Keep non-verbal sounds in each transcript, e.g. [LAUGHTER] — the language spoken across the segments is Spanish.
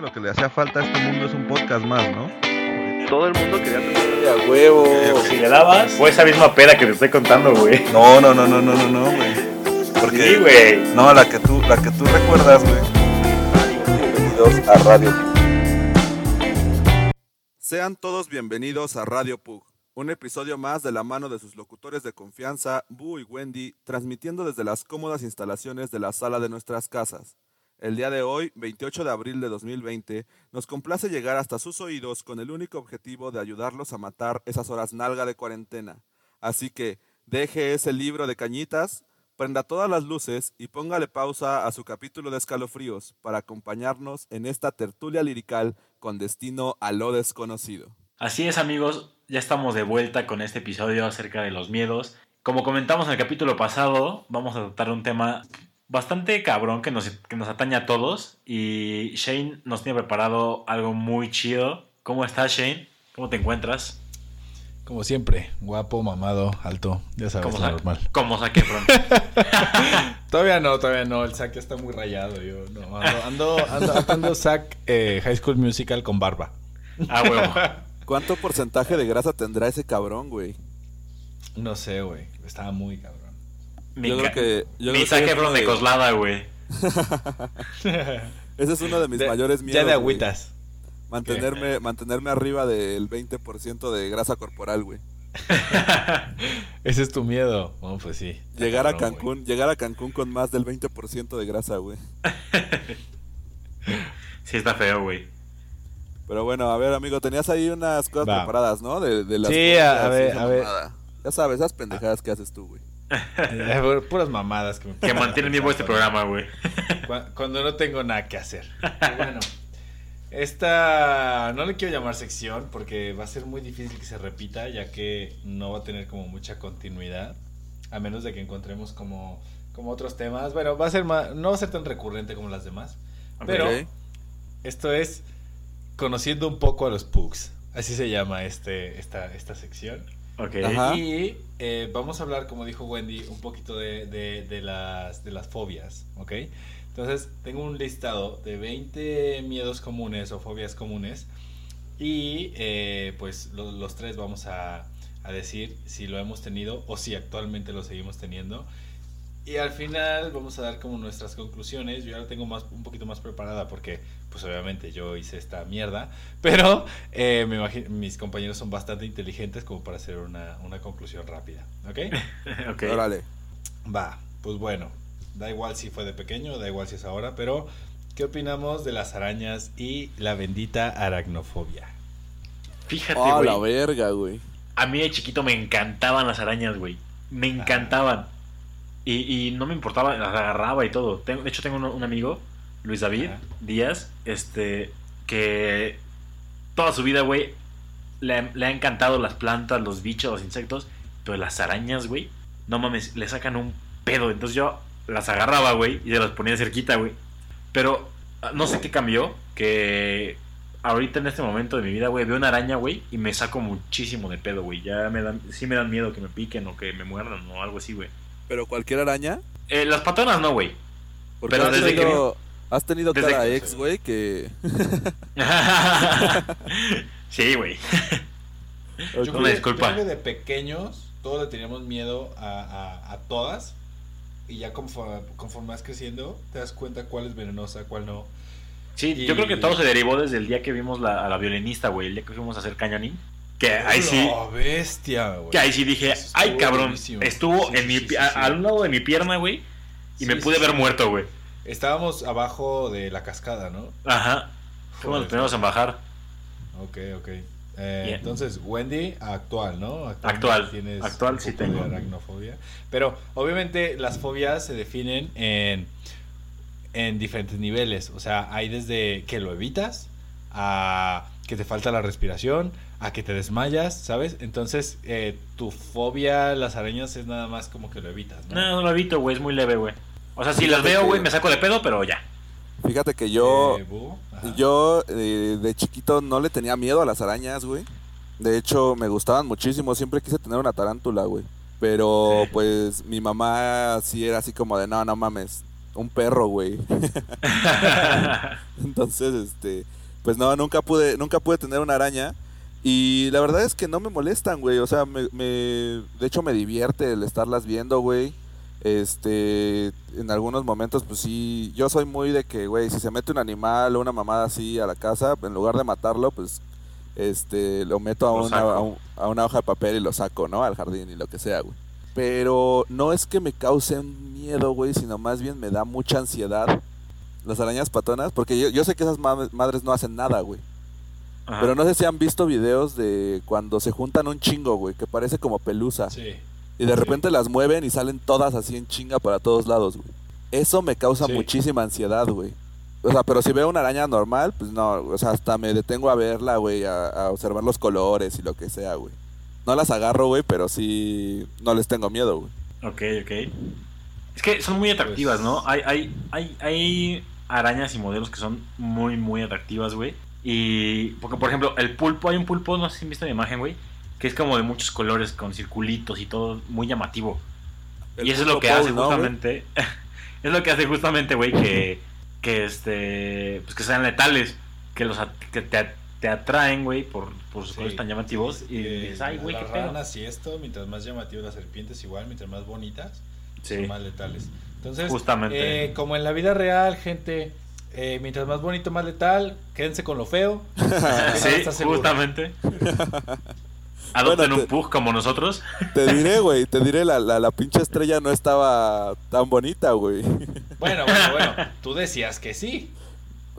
que lo que le hacía falta a este mundo es un podcast más, ¿no? Todo el mundo quería tener a huevo. Si le dabas, fue esa misma peda que te estoy contando, güey. No, no, no, no, no, no, no, güey. Porque, Sí, güey. No, la que tú, la que tú recuerdas, güey. Bienvenidos a Radio Sean todos bienvenidos a Radio Pug, un episodio más de la mano de sus locutores de confianza, Bu y Wendy, transmitiendo desde las cómodas instalaciones de la sala de nuestras casas. El día de hoy, 28 de abril de 2020, nos complace llegar hasta sus oídos con el único objetivo de ayudarlos a matar esas horas nalga de cuarentena. Así que, deje ese libro de cañitas, prenda todas las luces y póngale pausa a su capítulo de escalofríos para acompañarnos en esta tertulia lirical con destino a lo desconocido. Así es, amigos. Ya estamos de vuelta con este episodio acerca de los miedos. Como comentamos en el capítulo pasado, vamos a tratar un tema bastante cabrón que nos, que nos atañe a todos. Y Shane nos tiene preparado algo muy chido. ¿Cómo estás, Shane? ¿Cómo te encuentras? Como siempre, guapo, mamado, alto, ya sabes, ¿Cómo lo sa- normal. Como saque pronto. [LAUGHS] Todavía no, todavía no, el saque está muy rayado. Yo no, ando, ando, ando, ando sac eh, High School Musical con barba. Ah, huevo. ¿Cuánto porcentaje de grasa tendrá ese cabrón, güey? No sé, güey, estaba muy cabrón. Mi, Yo creo que- yo mi saque es Efron uno de de- Coslada, güey. [LAUGHS] Ese es uno de mis De- mayores miedos. Ya de agüitas. Mantenerme, mantenerme arriba del 20% de grasa corporal, güey. [LAUGHS] Ese es tu miedo. Oh, pues sí. Llegar a Cancún, llegar a Cancún con más del 20% de grasa, güey. [LAUGHS] Sí, está feo, güey. Pero bueno, a ver, amigo, tenías ahí unas cosas Va. preparadas, ¿no? De, de las Sí, a- ver, a ver. Ya sabes, esas pendejadas que haces tú, güey. [LAUGHS] Puras mamadas que me Que mantienen vivo este programa, güey. Cu- Cuando no tengo nada que hacer. [LAUGHS] Bueno, esta no le quiero llamar sección porque va a ser muy difícil que se repita, ya que no va a tener como mucha continuidad, a menos de que encontremos como, como otros temas. Bueno, va a ser más, no va a ser tan recurrente como las demás, pero esto es conociendo un poco a los pugs. Así se llama este, esta, esta sección. Ok. Ajá. Y eh, vamos a hablar, como dijo Wendy, un poquito de, de- de las, de las fobias, ¿ok? Entonces, tengo un listado de 20 miedos comunes o fobias comunes y eh, pues lo- los tres vamos a, a decir si lo hemos tenido o si actualmente lo seguimos teniendo. Y al final vamos a dar como nuestras conclusiones. Yo ya la tengo más, un poquito más preparada porque, pues obviamente yo hice esta mierda. [LAUGHS] Pero eh, me imagino, mis compañeros son bastante inteligentes como para hacer una, una conclusión rápida. ¿Ok? [LAUGHS] ok. Órale. Va, pues bueno. Da igual si fue de pequeño, da igual si es ahora, pero ¿qué opinamos de las arañas y la bendita aracnofobia? Fíjate, Oh, güey. la verga, güey. A mí de chiquito me encantaban las arañas, güey. Me encantaban. Y, y no me importaba, las agarraba y todo. Tengo- de hecho, tengo un, un amigo, Luis David Ajá. Díaz, este, que toda su vida, güey, le, le ha encantado las plantas, los bichos, los insectos. Pero las arañas, güey, no mames, le sacan un pedo. Entonces yo las agarraba, güey, y se las ponía cerquita, güey. Pero ah, no sé qué cambió, que ahorita en este momento de mi vida, güey, veo una araña, güey, y me saco muchísimo de pedo, güey. Ya me dan, sí me dan miedo que me piquen o que me muerdan o algo así, güey. Pero cualquier araña. Eh, las patonas no, güey. Pero has desde que tenido, has tenido desde cada que- ex, güey, que. [LAUGHS] sí, güey. Yo creo, Una que- disculpa. yo creo que de pequeños todos le teníamos miedo a, a- a todas. Y ya conforme, conforme vas creciendo, te das cuenta cuál es venenosa, cuál no. Sí, Y- yo creo que todo se derivó desde el día que vimos la, a la violinista, güey. El día que fuimos a hacer cañoning. Que ahí sí. ¡Oh, bestia, güey! Que ahí sí dije, ay cabrón, buenísimo. estuvo Sí, en sí, mi, sí, pi- sí, a, sí. a un lado de mi pierna, güey, y me pude ver muerto, güey. Estábamos abajo de la cascada, ¿no? Ajá. Fuimos los primeros en bajar. Ok, ok. Eh. Entonces, Wendy, actual, ¿no? Actual. Tienes Actual sí tengo. aracnofobia. Pero obviamente las fobias se definen en, en diferentes niveles. O sea, hay desde que lo evitas a que te falta la respiración, a que te desmayas, ¿sabes? Entonces, eh, tu fobia a las arañas es nada más como que lo evitas, ¿no? No, no lo evito, güey, es muy leve, güey. O sea, si Fíjate las veo, que- güey, me saco de pedo, pero ya. Fíjate que yo. Eh. Yo eh, de chiquito no le tenía miedo a las arañas, güey. De hecho, me gustaban muchísimo. Siempre quise tener una tarántula, güey. Pero Sí. pues mi mamá sí era así como de, no, no mames. un perro, güey. [LAUGHS] [LAUGHS] Entonces, este, pues no, nunca pude, nunca pude tener una araña. Y la verdad es que no me molestan, güey. O sea, me, me, de hecho me divierte el estarlas viendo, güey. Este, en algunos momentos, pues sí, yo soy muy de que, güey, si se mete un animal o una mamada así a la casa, en lugar de matarlo, pues, este, lo meto a, Lo una, a, un- a una hoja de papel y lo saco, ¿no? Al jardín y lo que sea, güey. Pero no es que me causen miedo, güey, sino más bien me da mucha ansiedad las arañas patonas, porque yo, yo sé que esas ma- madres no hacen nada, güey. Ajá. Pero no sé si han visto videos de cuando se juntan un chingo, güey, que parece como pelusa. Sí. Y de Sí. repente las mueven y salen todas así en chinga para todos lados, güey. Eso me causa Sí. muchísima ansiedad, güey. O sea, pero si veo una araña normal, pues no, o sea, hasta me detengo a verla, güey, a, a observar los colores y lo que sea, güey. No las agarro, güey, pero sí no les tengo miedo, güey. Ok, ok. Es que son muy atractivas, Pues- ¿no? Hay, hay, hay, hay arañas y modelos que son muy, muy atractivas, güey. Y, porque por ejemplo, el pulpo, hay un pulpo, no sé si han visto la imagen, güey, que es como de muchos colores, con circulitos y todo, muy llamativo. El y eso es lo que hace Paul, ¿no, justamente, [LAUGHS] es lo que hace justamente, güey, que, que este, pues que sean letales, que los que te, te atraen, güey, por, por sus Sí. colores tan llamativos. Y dices, ay, güey, qué pedo. y esto, mientras más llamativas las serpientes, igual, mientras más bonitas, Sí, son más letales. Entonces, justamente. eh, como en la vida real, gente, eh, mientras más bonito, más letal, quédense con lo feo. [LAUGHS] sí, justamente. [LAUGHS] Adopten Bueno, un pug como nosotros. Te diré, [LAUGHS] güey, te diré, la, la, la pinche estrella no estaba tan bonita, güey. Bueno, bueno, bueno, tú decías que sí.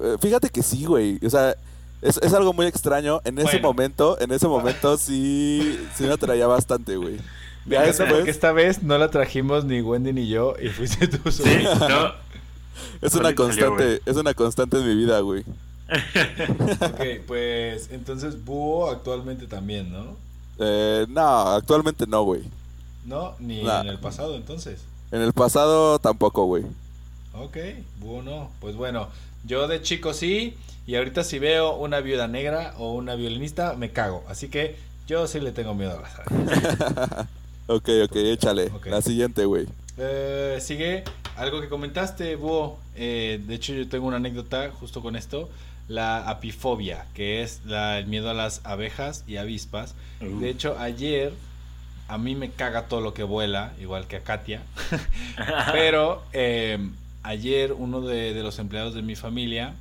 Eh, Fíjate que sí, güey. O sea, es, es algo muy extraño. En ese Bueno. momento, en ese momento sí, sí me atraía bastante, güey. Ya después, porque esta vez no la trajimos ni Wendy ni yo y fuiste tú solo. Sí, no. [LAUGHS] es una solito salió, constante, es una constante en mi vida, güey. [LAUGHS] Ok, pues entonces Búho actualmente también, ¿no? Eh, no, actualmente no, güey. No, ni Nah. en el pasado entonces. En el pasado tampoco, güey. Ok, Búho no. Pues bueno, yo de chico sí y ahorita si veo una viuda negra o una violinista me cago. Así que yo sí le tengo miedo a las. [LAUGHS] Ok, ok, échale. La siguiente, güey. Eh, sigue algo que comentaste, Búho. Eh, de hecho, yo tengo una anécdota justo con esto. La apifobia, que es la- el miedo a las abejas y avispas. Uh. De hecho, ayer a mí me caga todo lo que vuela, igual que a Katia. [LAUGHS] Pero eh, ayer uno de, de los empleados de mi familia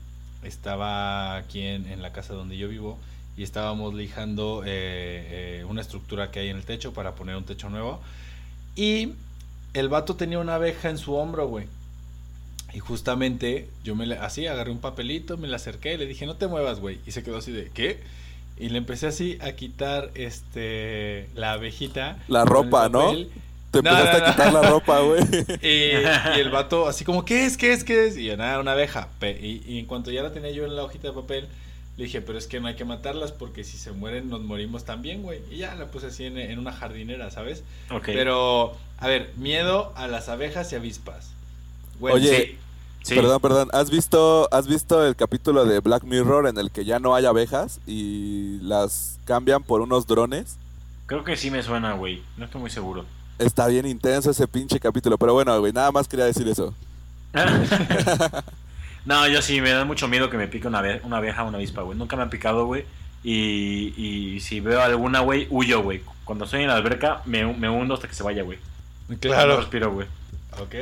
estaba aquí en, en la casa donde yo vivo y estábamos lijando eh, eh, una estructura que hay en el techo para poner un techo nuevo. Y el vato tenía una abeja en su hombro, güey. Y justamente yo me le, así agarré un papelito, me le acerqué y le dije, no te muevas, güey. Y se quedó así de, ¿qué? Y le empecé así a quitar este la abejita. La ropa, ¿no? Te No, empezaste no, a quitar la ropa, güey. [LAUGHS] Y, y el vato así como, ¿qué es? ¿Qué es? ¿Qué es? Y yo, nada, una abeja. Y, y en cuanto ya la tenía yo en la hojita de papel, le dije, pero es que no hay que matarlas porque si se mueren nos morimos también, güey. Y ya la puse así en, en una jardinera, ¿sabes? Ok. Pero, a ver, miedo a las abejas y avispas. Güey, Oye, sí. Sí. Perdón, perdón. ¿Has visto, ¿Has visto el capítulo de Black Mirror en el que ya no hay abejas y las cambian por unos drones? Creo que sí me suena, güey. No estoy muy seguro. Está bien intenso ese pinche capítulo, pero bueno, güey, nada más quería decir eso. [LAUGHS] no, yo sí, me da mucho miedo que me pique una, una abeja o una avispa, güey. Nunca me han picado, güey. Y, y si veo alguna, güey, huyo, güey. Cuando estoy en la alberca, me, me hundo hasta que se vaya, güey. No Claro. respiro, güey. Ok.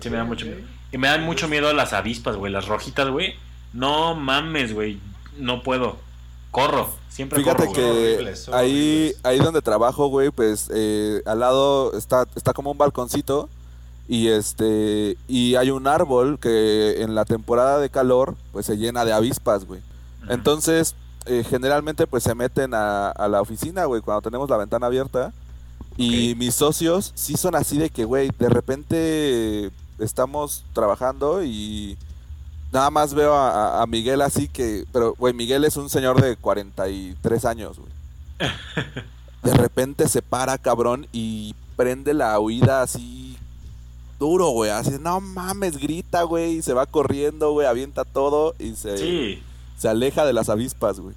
Sí, me da mucho miedo. Y me dan mucho miedo las avispas, güey. Las rojitas, güey. No mames, güey. No puedo. Corro. Siempre Fíjate corro, que horribles, ahí, ahí donde trabajo, güey, pues eh, al lado está, está como un balconcito y este y hay un árbol que en la temporada de calor pues se llena de avispas, güey. Entonces eh, generalmente pues se meten a, a la oficina, güey, cuando tenemos la ventana abierta. Y mis socios sí son así de que, güey, de repente estamos trabajando y nada más veo a, a- a Miguel así que, pero, güey, Miguel es un señor de 43 años, güey. [LAUGHS] De repente se para, cabrón, y prende la huida así duro, güey. Así, no mames, grita, güey, y se va corriendo, güey, avienta todo y se, Sí. se aleja de las avispas, güey.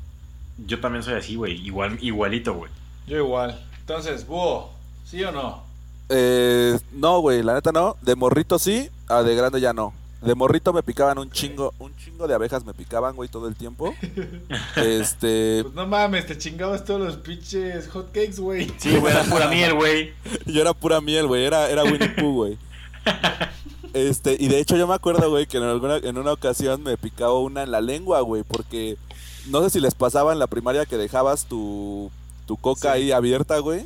Yo también soy así, güey. Igual, igualito, güey. Yo igual. Entonces, búho, ¿sí o no? Eh, no, güey, la neta no. De morrito sí, a de grande ya no. de morrito me picaban un chingo, un chingo de abejas me picaban, güey, todo el tiempo. [LAUGHS] Este, Pues no mames, te chingabas todos los pinches hotcakes, güey. Sí, güey, era pura miel, güey. [LAUGHS] yo era pura miel, güey, era, era Winnie Pooh, güey. Este, y de hecho yo me acuerdo, güey, que en alguna, en una ocasión me picaba una en la lengua, güey, porque no sé si les pasaba en la primaria que dejabas tu, tu coca Sí. ahí abierta, güey,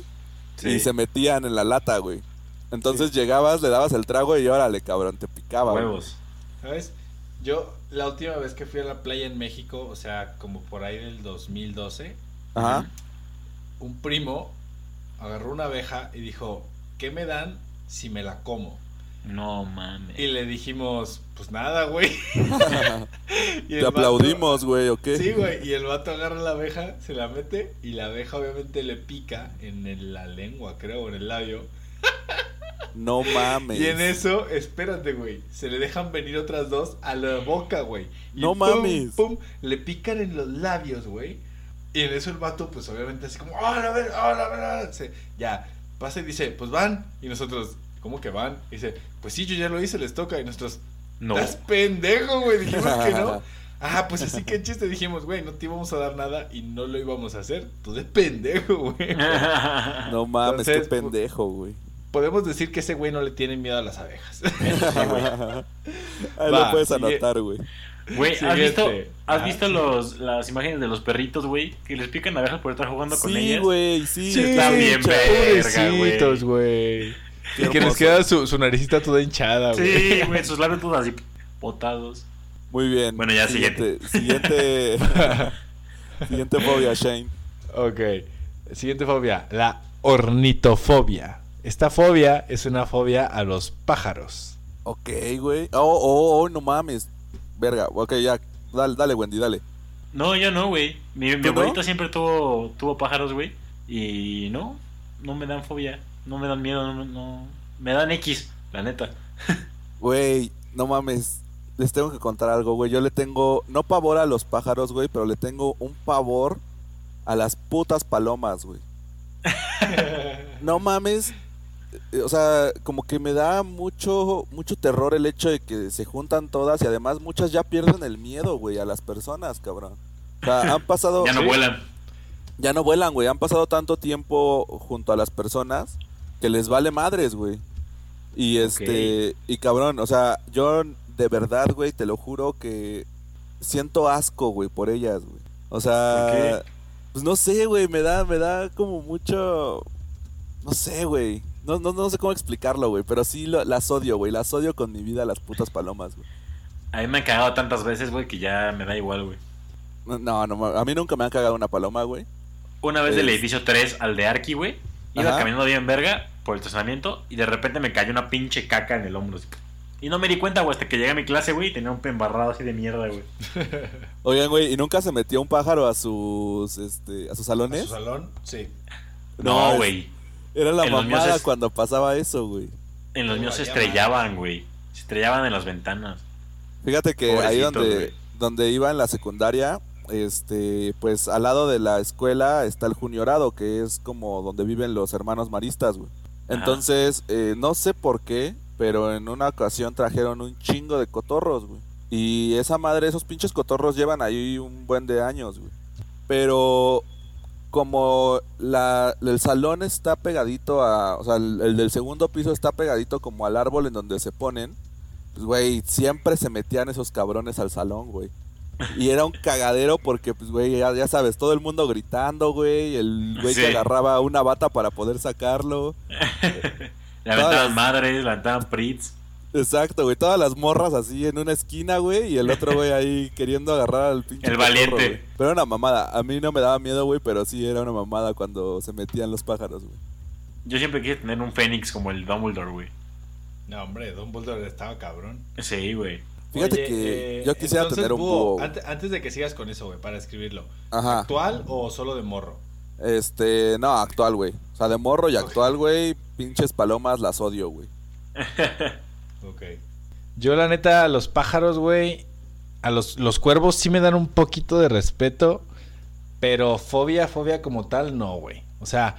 Sí. y se metían en la lata, güey. Entonces llegabas, le dabas el trago y órale, cabrón, te picaba. güey. Huevos. ¿Sabes? Yo, la última vez que fui a la playa en México, o sea, como por ahí del 2012, Ajá. un primo agarró una abeja y dijo, ¿qué me dan si me la como? No mames. Y le dijimos, pues nada, güey. [LAUGHS] [LAUGHS] Y Te vato- aplaudimos, güey, ¿o qué? Sí, güey. Y el vato agarra la abeja, se la mete y la abeja obviamente le pica en el- la lengua, creo, en el labio. No mames. [LAUGHS] Y en eso, espérate, güey. Se le dejan venir otras dos a la boca, güey. Y No pum, mames. Pum, le pican en los labios, güey. Y en eso el vato, pues obviamente así como, ¡ah, a ver, ah, a ver! ah", se- Ya, pasa y dice, pues van. Y nosotros, ¿cómo que van? Y dice, pues sí, yo ya lo hice, les toca. Y nosotros, No. ¿estás pendejo, güey? Dijimos que no. [LAUGHS] Ah, pues así que chiste, dijimos, güey, no te íbamos a dar nada y no lo íbamos a hacer. Tú de pendejo, güey. [LAUGHS] No mames, Entonces, qué pendejo, güey. Podemos decir que ese güey no le tiene miedo a las abejas. [LAUGHS] Ahí Va, lo puedes sigue. anotar, güey. Güey, ¿has Siguiente. visto, ¿has Ah, visto sí. los, las imágenes de los perritos, güey? Que les pican abejas por estar jugando con Sí, ellas. güey, sí. Sí, está bien verga, güey. [LAUGHS] Qué Y que les queda su, su naricita toda hinchada, güey. Sí, güey, sus labios todos así botados. Muy bien. Bueno, ya, siguiente. Siguiente, [LAUGHS] siguiente fobia, Shane. Ok. Siguiente fobia, la ornitofobia. Esta fobia es una fobia a los pájaros. Ok, güey. Oh, oh, oh, no mames. Verga, ok, ya. Dale, dale, Wendy, dale. No, yo no, güey. Mi, mi abuelito siempre tuvo, tuvo pájaros, güey. Y no, no me dan fobia. No me dan miedo, no, me- no- Me dan X, la neta. [LAUGHS] Güey, no mames. Les tengo que contar algo, güey. Yo le tengo, no pavor a los pájaros, güey, pero le tengo un pavor a las putas palomas, güey. [LAUGHS] No mames. eh, O sea, como que me da mucho, mucho terror el hecho de que se juntan todas y además muchas ya pierden el miedo, güey, a las personas, cabrón. O sea, han [LAUGHS] pasado... Ya no Sí. vuelan. Ya no vuelan, güey. Han pasado tanto tiempo junto a las personas que les vale madres, güey. Y este, y cabrón, o sea, yo de verdad, güey, te lo juro que siento asco, güey, por ellas, güey. O sea, ¿Por pues no sé, güey, me da, me da como mucho, no sé, güey. No, no, no sé cómo explicarlo, güey, pero sí lo- las odio, güey. Las odio con mi vida las putas palomas, güey. A mí me han cagado tantas veces, güey, que ya me da igual, güey. No, no, a mí nunca me han cagado una paloma, güey. Una vez del edificio 3 al de Arki, güey. Iba Ajá. caminando bien verga por el estacionamiento y de repente me cayó una pinche caca en el hombro. así. Y no me di cuenta, güey, hasta que llegué a mi clase, güey, y tenía un embarrado así de mierda, güey. [LAUGHS] Oigan, güey, ¿y nunca se metió un pájaro a sus, este, a sus ¿A salones? su salón? Sí. No, güey. Era la En mamada es- cuando pasaba eso, güey. En los míos se estrellaban, güey. Se estrellaban en las ventanas. Fíjate que ahí donde, donde iba en la secundaria, este, pues al lado de la escuela está el Juniorado, que es como donde viven los hermanos maristas, güey. Entonces, eh, no sé por qué, pero en una ocasión trajeron un chingo de cotorros, güey. Y esa madre, esos pinches cotorros llevan ahí un buen de años, güey. Pero como la, el salón está pegadito a, o sea, el, el del segundo piso está pegadito como al árbol en donde se ponen, pues, güey, siempre se metían esos cabrones al salón, güey. Y era un cagadero porque, pues, güey, ya, ya sabes, todo el mundo gritando, güey, el güey que agarraba una bata para poder sacarlo. [LAUGHS] Le aventaban las- madres, le aventaban prits. Exacto, güey, todas las morras así en una esquina, güey, y el otro güey ahí [LAUGHS] queriendo agarrar al pinche El valiente. Pero era una mamada, a mí no me daba miedo, güey, pero sí era una mamada cuando se metían los pájaros, güey. Yo siempre quise tener un fénix como el Dumbledore, güey. No, hombre, Dumbledore estaba cabrón. Sí, güey. Fíjate Oye, que eh, yo quisiera entonces, tener un Búho, búho. Antes, de que sigas con eso, güey, para escribirlo. Ajá. ¿Actual o solo de morro? Este, no, actual, güey. O sea, de morro y actual, güey, pinches palomas las odio, güey. [LAUGHS] Ok. Yo, la neta, a los pájaros, güey. A los, los cuervos sí me dan un poquito de respeto. Pero fobia, fobia como tal, no, güey. O sea,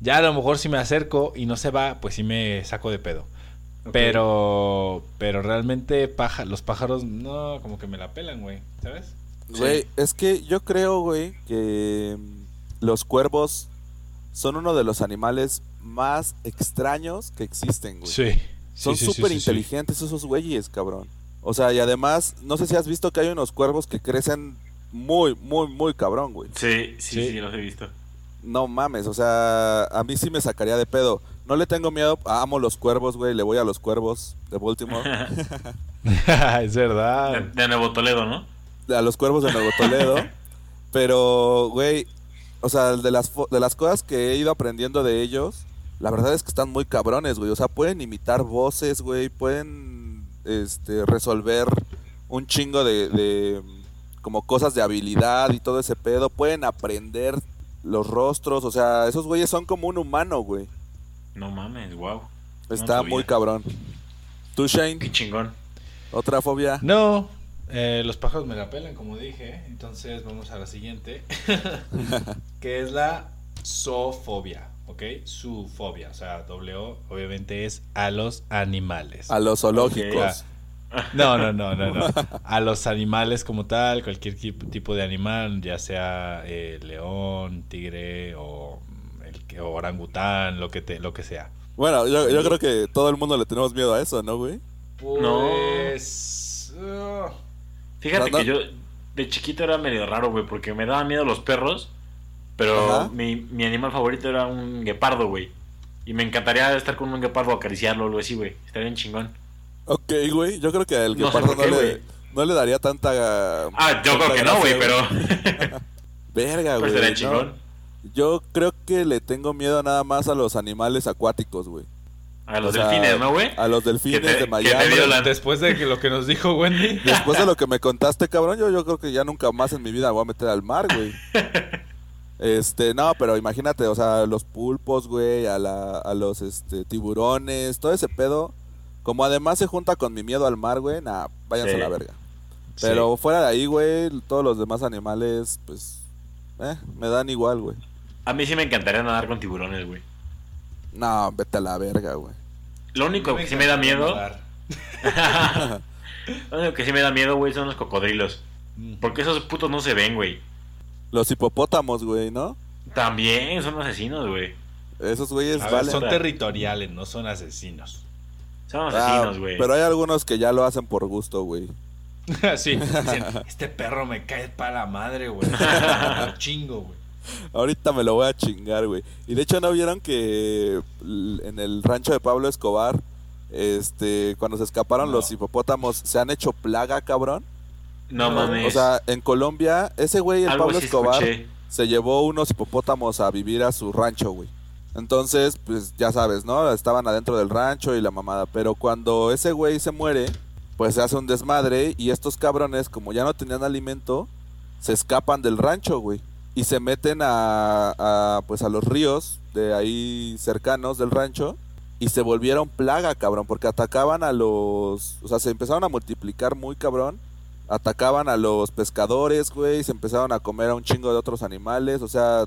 ya a lo mejor si me acerco y no se va, pues sí me saco de pedo. Pero, pero realmente paja, los pájaros no, como que me la pelan, güey, ¿sabes? Güey, es que yo creo, güey, que mm, los cuervos son uno de los animales más extraños que existen, güey. Sí. Son súper inteligentes esos güeyes, cabrón. O sea, y además, no sé si has visto que hay unos cuervos que crecen muy, muy, muy cabrón, güey. Sí, sí, Sí. sí, los he visto. No mames, o sea, a mí sí me sacaría de pedo. No le tengo miedo, amo los cuervos, güey, le voy a los cuervos de Baltimore. [LAUGHS] [LAUGHS] es verdad. De, de Nuevo Toledo, ¿no? a los cuervos de Nuevo Toledo. [LAUGHS] Pero, güey, o sea, de las, de las cosas que he ido aprendiendo de ellos, la verdad es que están muy cabrones, güey. O sea, pueden imitar voces, güey, pueden este, resolver un chingo de, de, como cosas de habilidad y todo ese pedo. Pueden aprender los rostros, o sea, esos güeyes son como un humano, güey. No mames, wow. Está muy cabrón. ¿Tú, Shane? Qué chingón. ¿Otra fobia? No, eh, los pájaros me la pelan, como dije. Entonces vamos a la siguiente. [LAUGHS] que es la zoofobia, ¿ok? Su fobia. O sea, doble O, obviamente es a los animales. A los zoológicos. No, no, no, no, no. A los animales como tal, cualquier tip- tipo de animal, ya sea eh, león, tigre o, el, que- o orangután, lo que, te, lo que sea. Bueno, yo, yo creo que todo el mundo le tenemos miedo a eso, ¿no, güey? Pues... uh, Fíjate No, no. que yo de chiquito era medio raro, güey, porque me daban miedo los perros, pero mi, mi animal favorito era un guepardo, güey. Y me encantaría estar con un guepardo, acariciarlo o algo así, güey. Estaría bien chingón. Ok, güey. Yo creo que al No sé guepardo no, qué, le, no le daría tanta. Ah, yo tanta creo que no, güey, pero... [LAUGHS] Verga, güey. estaría no. chingón. Yo creo que le tengo miedo nada más a los animales acuáticos, güey. A los O sea, delfines, ¿no, güey? A los delfines te- de Miami. te. Después de que lo que nos dijo Wendy. [LAUGHS] Después de lo que me contaste, cabrón, yo, yo creo que ya nunca más en mi vida me voy a meter al mar, güey. [LAUGHS] Este, no, pero imagínate, o sea, los pulpos, güey, a, la, a los este, tiburones, todo ese pedo. Como además se junta con mi miedo al mar, güey, nah, váyanse Sí. a la verga. Pero fuera de ahí, güey, todos los demás animales, pues, eh, me dan igual, güey. A mí sí me encantaría nadar con tiburones, güey. No, vete a la verga, güey. Lo único que sí me da miedo... [LAUGHS] Lo único que sí me da miedo, güey, son los cocodrilos. Porque esos putos no se ven, güey. Los hipopótamos, güey, ¿no? También son asesinos, güey. Esos güeyes ver, valen. son territoriales, no son asesinos. Son Ah, asesinos, güey. pero hay algunos que ya lo hacen por gusto, güey. [LAUGHS] sí, dicen, [LAUGHS] este perro me cae para la madre, güey. Lo chingo, güey. Ahorita me lo voy a chingar, güey. Y de hecho, ¿no vieron que en el rancho de Pablo Escobar, este, cuando se escaparon No. los hipopótamos, se han hecho plaga, cabrón? No mames. O sea, en Colombia, ese güey, el Algo Pablo sí Escobar, escuché. se llevó unos hipopótamos a vivir a su rancho, güey. Entonces, pues ya sabes, ¿no? Estaban adentro del rancho y la mamada. Pero cuando ese güey se muere, pues se hace un desmadre y estos cabrones, como ya no tenían alimento, se escapan del rancho, güey. Y se meten a, a, pues a los ríos de ahí cercanos del rancho y se volvieron plaga, cabrón, porque atacaban a los... O sea, se empezaron a multiplicar muy cabrón. Atacaban a los pescadores, güey, se empezaron a comer a un chingo de otros animales, o sea,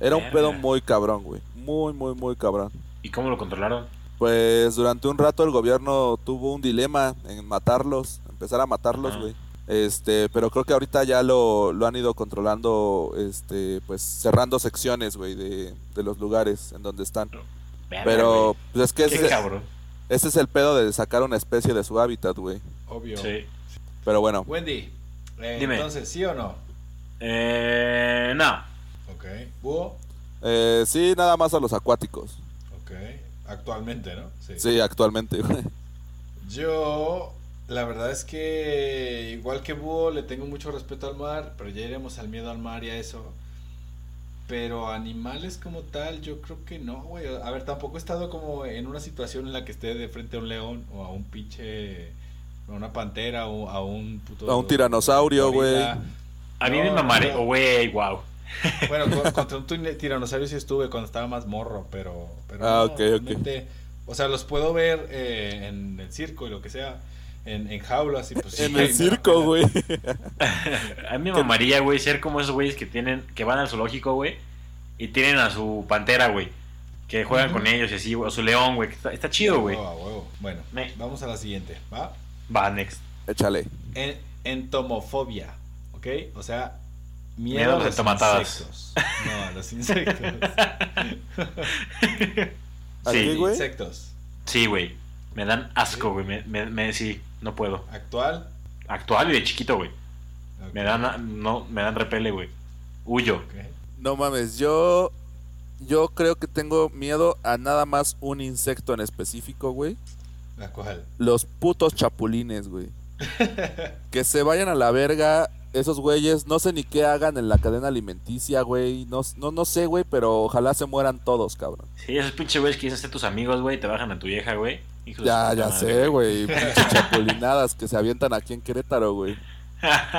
era un pedo muy cabrón, güey. Muy, muy, muy cabrón. ¿Y cómo lo controlaron? Pues durante un rato el gobierno tuvo un dilema en matarlos, empezar a matarlos, güey. Este, pero creo que ahorita ya lo, lo han ido controlando, este, pues cerrando secciones, güey, de, de los lugares en donde están. Verga, Pero pues es que ese, cabrón. ese es el pedo de sacar una especie de su hábitat, güey. Obvio. Sí. Pero bueno, Wendy, eh, Dime. entonces, ¿sí o no? Eh, no. Ok. ¿Búho? eh, sí, nada más a los acuáticos. Ok. Actualmente, ¿no? Sí, actualmente, [LAUGHS] güey. Yo, la verdad es que igual que Búho, le tengo mucho respeto al mar, pero ya iremos al miedo al mar y a eso. Pero animales como tal, yo creo que no, güey. A ver, tampoco he estado como en una situación en la que esté de frente a un león o a un pinche. a una pantera o a un puto. A un tiranosaurio, gorila. A mí No, me mamaré. no. Güey, wow. [LAUGHS] Bueno, co- contra un tiranosaurio sí estuve cuando estaba más morro, pero. pero Ah, no, ok, ok. O sea, los puedo ver eh, en el circo y lo que sea. En, en jaulas y pues. En el circo, güey. [LAUGHS] A mí me mamaría, güey, ser como esos güeyes que tienen, que van al zoológico, güey, y tienen a su pantera, güey. que juegan con ellos y así, güey. O su león, güey. que Está, está chido, güey. Huevo, a huevo. Bueno, Me- vamos a la siguiente, ¿va? Va, next. Échale. En, entomofobia, ¿ok? O sea, miedo, Miedo a los insectos. No, a los insectos. [LAUGHS] ¿A qué, güey? insectos. Sí, güey. Me dan asco, güey. Me, me, me- sí, no puedo. Actual. Actual y de chiquito, güey. Me dan, no, me dan repele, güey. Huyo. ok. No mames, yo. Yo creo que tengo miedo a nada más un insecto en específico, güey. ¿La cual? Los putos chapulines, güey. [LAUGHS] que se vayan a la verga esos güeyes. No sé ni qué hagan en la cadena alimenticia, güey. No, no, no sé, güey, pero ojalá se mueran todos, cabrón. Sí, esos pinches güeyes que dicen ser tus amigos, güey, te bajan a tu vieja, güey. Ya, ya sé, güey. [LAUGHS] Pinches chapulinadas que se avientan aquí en Querétaro, güey. [LAUGHS]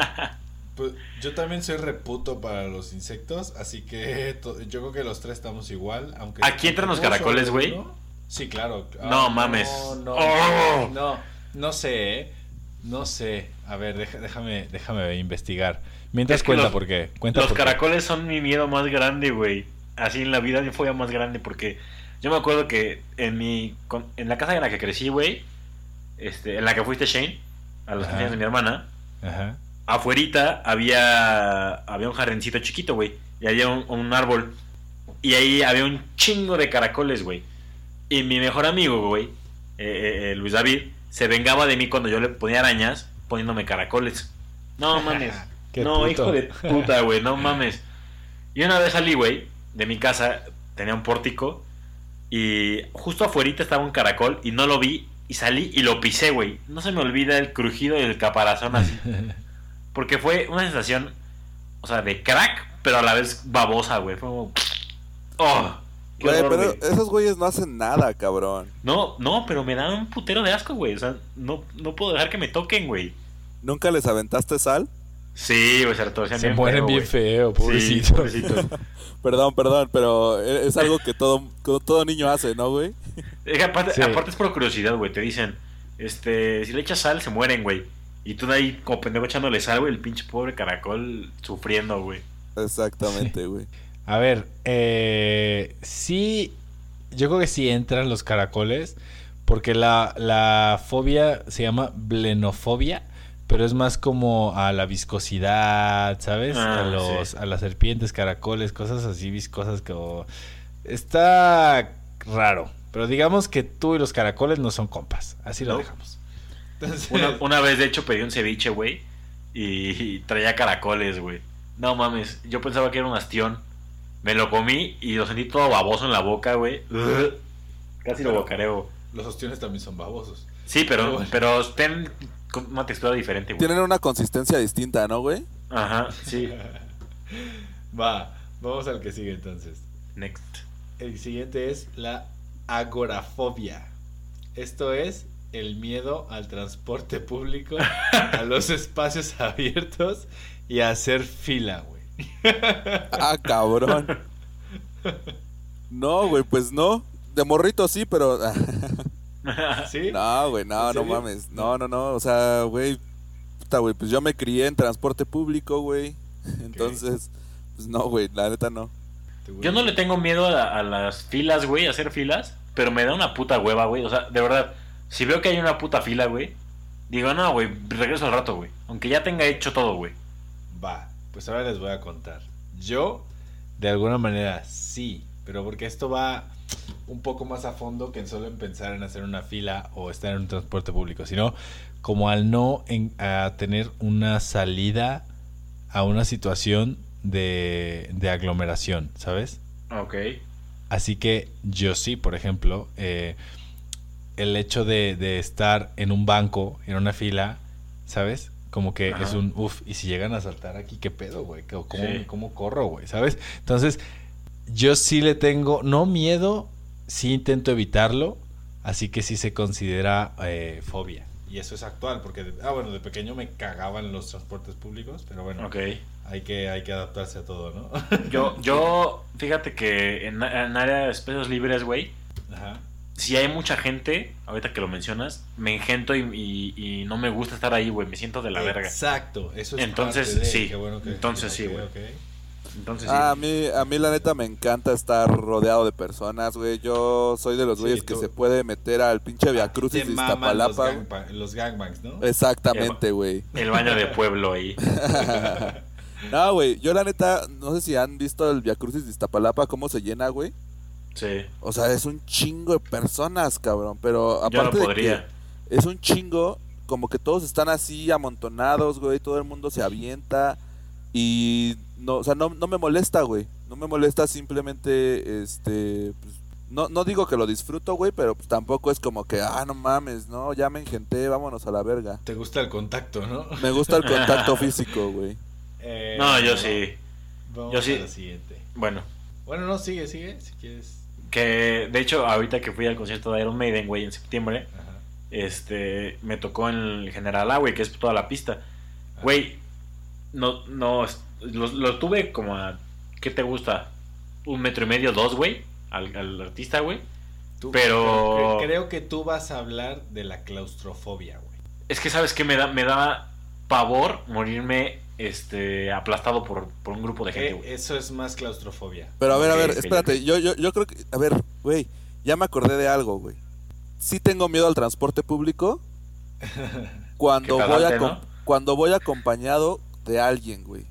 Pues, yo también soy reputo para los insectos, así que yo creo que los tres estamos igual. Aunque Aquí entran los caracoles, güey. Sí, claro. No Ah, mames. No, no, Oh. no, no sé, ¿eh? No sé. A ver, déjame, déjame investigar. Mientras Es que cuenta los- por qué. Cuenta Los por qué. caracoles son mi miedo más grande, güey. Así en la vida mi fobia más grande porque yo me acuerdo que en mi con- en la casa en la que crecí, güey, este, en la que fuiste Shane, a. 15 años de mi hermana, Ajá. afuerita había había un jardincito chiquito, güey, y había un, un árbol y ahí había un chingo de caracoles, güey. Y mi mejor amigo, güey, eh, eh, eh, Luis David, se vengaba de mí cuando yo le ponía arañas poniéndome caracoles. No [LAUGHS] mames. No, puto. hijo de puta, güey, no mames. Y una vez salí, güey, de mi casa, tenía un pórtico y justo afuera estaba un caracol y no lo vi y salí y lo pisé, güey. No se me olvida el crujido y el caparazón así. [LAUGHS] Porque fue una sensación, o sea, de crack, pero a la vez babosa, güey. Fue como... ¡Oh! Qué Güey, horror, pero güey. esos güeyes no hacen nada, cabrón. No, no, pero me dan un putero de asco, güey. O sea, no, no puedo dejar que me toquen, güey. ¿Nunca les aventaste sal? Sí, güey, se retorcían Se bien mueren feo, bien güey. feo, Sí, pobrecitos. pobrecitos. [LAUGHS] Perdón, perdón, pero e- es algo que todo, todo niño hace, ¿no, güey? Es que aparte, Sí. aparte es por curiosidad, güey. Te dicen, este, si le echas sal, se mueren, güey. Y tú de ahí, como pendejo, echándole sal, güey, el pinche pobre caracol sufriendo, güey. Exactamente, güey. A ver, eh, sí, yo creo que sí entran los caracoles, porque la, la fobia se llama blenofobia, pero es más como a la viscosidad, ¿sabes? Ah, a, los, sí. a las serpientes, caracoles, cosas así viscosas que... oh, está raro, pero digamos que tú y los caracoles no son compas, así lo No. dejamos. Entonces, Una, [LAUGHS] una vez, de hecho, pedí un ceviche, güey. Y, y traía caracoles, güey. No mames, yo pensaba que era un astión. Me lo comí y lo sentí todo baboso en la boca, güey. [LAUGHS] Casi lo bocareo. los ostiones también son babosos. Sí, Pero pero, bueno. pero ten con una textura diferente, güey. Tienen una consistencia distinta, ¿no, güey? Ajá, sí. [LAUGHS] Va, vamos al que sigue entonces. Next. El siguiente es la agorafobia. Esto es el miedo al transporte público, [LAUGHS] a los espacios abiertos y a hacer fila, güey. Ah, cabrón. No, güey, pues no. De morrito sí, pero... [LAUGHS] ¿Sí? No, güey, no, ¿En no mames. No, no, no. O sea, güey. Puta, güey, pues yo me crié en transporte público, güey. Entonces, pues no, güey, la neta no. Yo no le tengo miedo a, a las filas, güey, a hacer filas, pero me da una puta hueva, güey. O sea, de verdad, si veo que hay una puta fila, güey, digo, no, güey, regreso al rato, güey. Aunque ya tenga hecho todo, güey. Va, pues ahora les voy a contar. Yo, de alguna manera, sí, pero porque esto va un poco más a fondo que en solo en pensar en hacer una fila o estar en un transporte público, sino como al no en- a tener una salida a una situación de, de aglomeración, ¿sabes? Ok. Así que yo sí, por ejemplo, eh, el hecho de, de estar en un banco, en una fila, ¿sabes? Como que Ajá. es un, uff, y si llegan a saltar aquí, ¿qué pedo, güey? ¿Cómo, Sí. cómo corro, güey? ¿Sabes? Entonces, yo sí le tengo, no miedo, sí intento evitarlo, así que sí se considera eh, fobia. Y eso es actual, porque, ah, bueno, de pequeño me cagaban los transportes públicos, pero bueno, hay, que, hay que adaptarse a todo, ¿no? Yo, yo, [LAUGHS] fíjate que en, en área de espacios libres, güey, Ajá. Si hay mucha gente, ahorita que lo mencionas, me engento y, y- y no me gusta estar ahí, güey. Me siento de la verga. Exacto, eso es Entonces, parte de- sí. qué bueno que- Entonces, sí, güey. ok. Entonces, sí. Ah, a mí, a mí la neta me encanta estar rodeado de personas, güey. Yo soy de los Sí, güeyes que se puede meter al pinche Via Crucis Te de los, Iztapalapa. los gangbangs, ¿no? Exactamente, güey. el baño de pueblo ahí. [LAUGHS] No, güey, yo la neta, no sé si han visto el Via Crucis de Iztapalapa, cómo se llena, güey. Sí. O sea, es un chingo de personas, cabrón. Pero Yo no aparte de que es un chingo, como que todos están así amontonados, güey. Todo el mundo se avienta. Y no, o sea, no, no me molesta, güey. No me molesta simplemente, este, pues, no, no digo que lo disfruto, güey, pero pues tampoco es como que, ah, no mames, no, ya me engenté, vámonos a la verga. Te gusta el contacto, ¿no? Me gusta el contacto [LAUGHS] físico, güey. Eh, No, yo bueno, sí. Vamos Yo sí. a la siguiente. Bueno, Bueno, no, sigue, sigue, si quieres. Que de hecho, ahorita que fui al concierto de Iron Maiden, güey, en septiembre, Ajá. este, me tocó en el General A, güey, que es toda la pista. Güey, no, no, lo, lo tuve como a, ¿qué te gusta? Un metro y medio, dos, güey, al, al artista, güey. Tú- pero- cre- Creo que tú vas a hablar de la claustrofobia, güey. Es que, ¿sabes qué? Me da, me da pavor morirme, este, aplastado por, por un grupo de gente, Eh, eso es más claustrofobia. Pero a ver, a ver, espérate, yo, yo, yo creo que, a ver, güey, ya me acordé de algo, güey. Sí tengo miedo al transporte público [LAUGHS] cuando voy, ¿no? cuando voy acompañado de alguien, güey.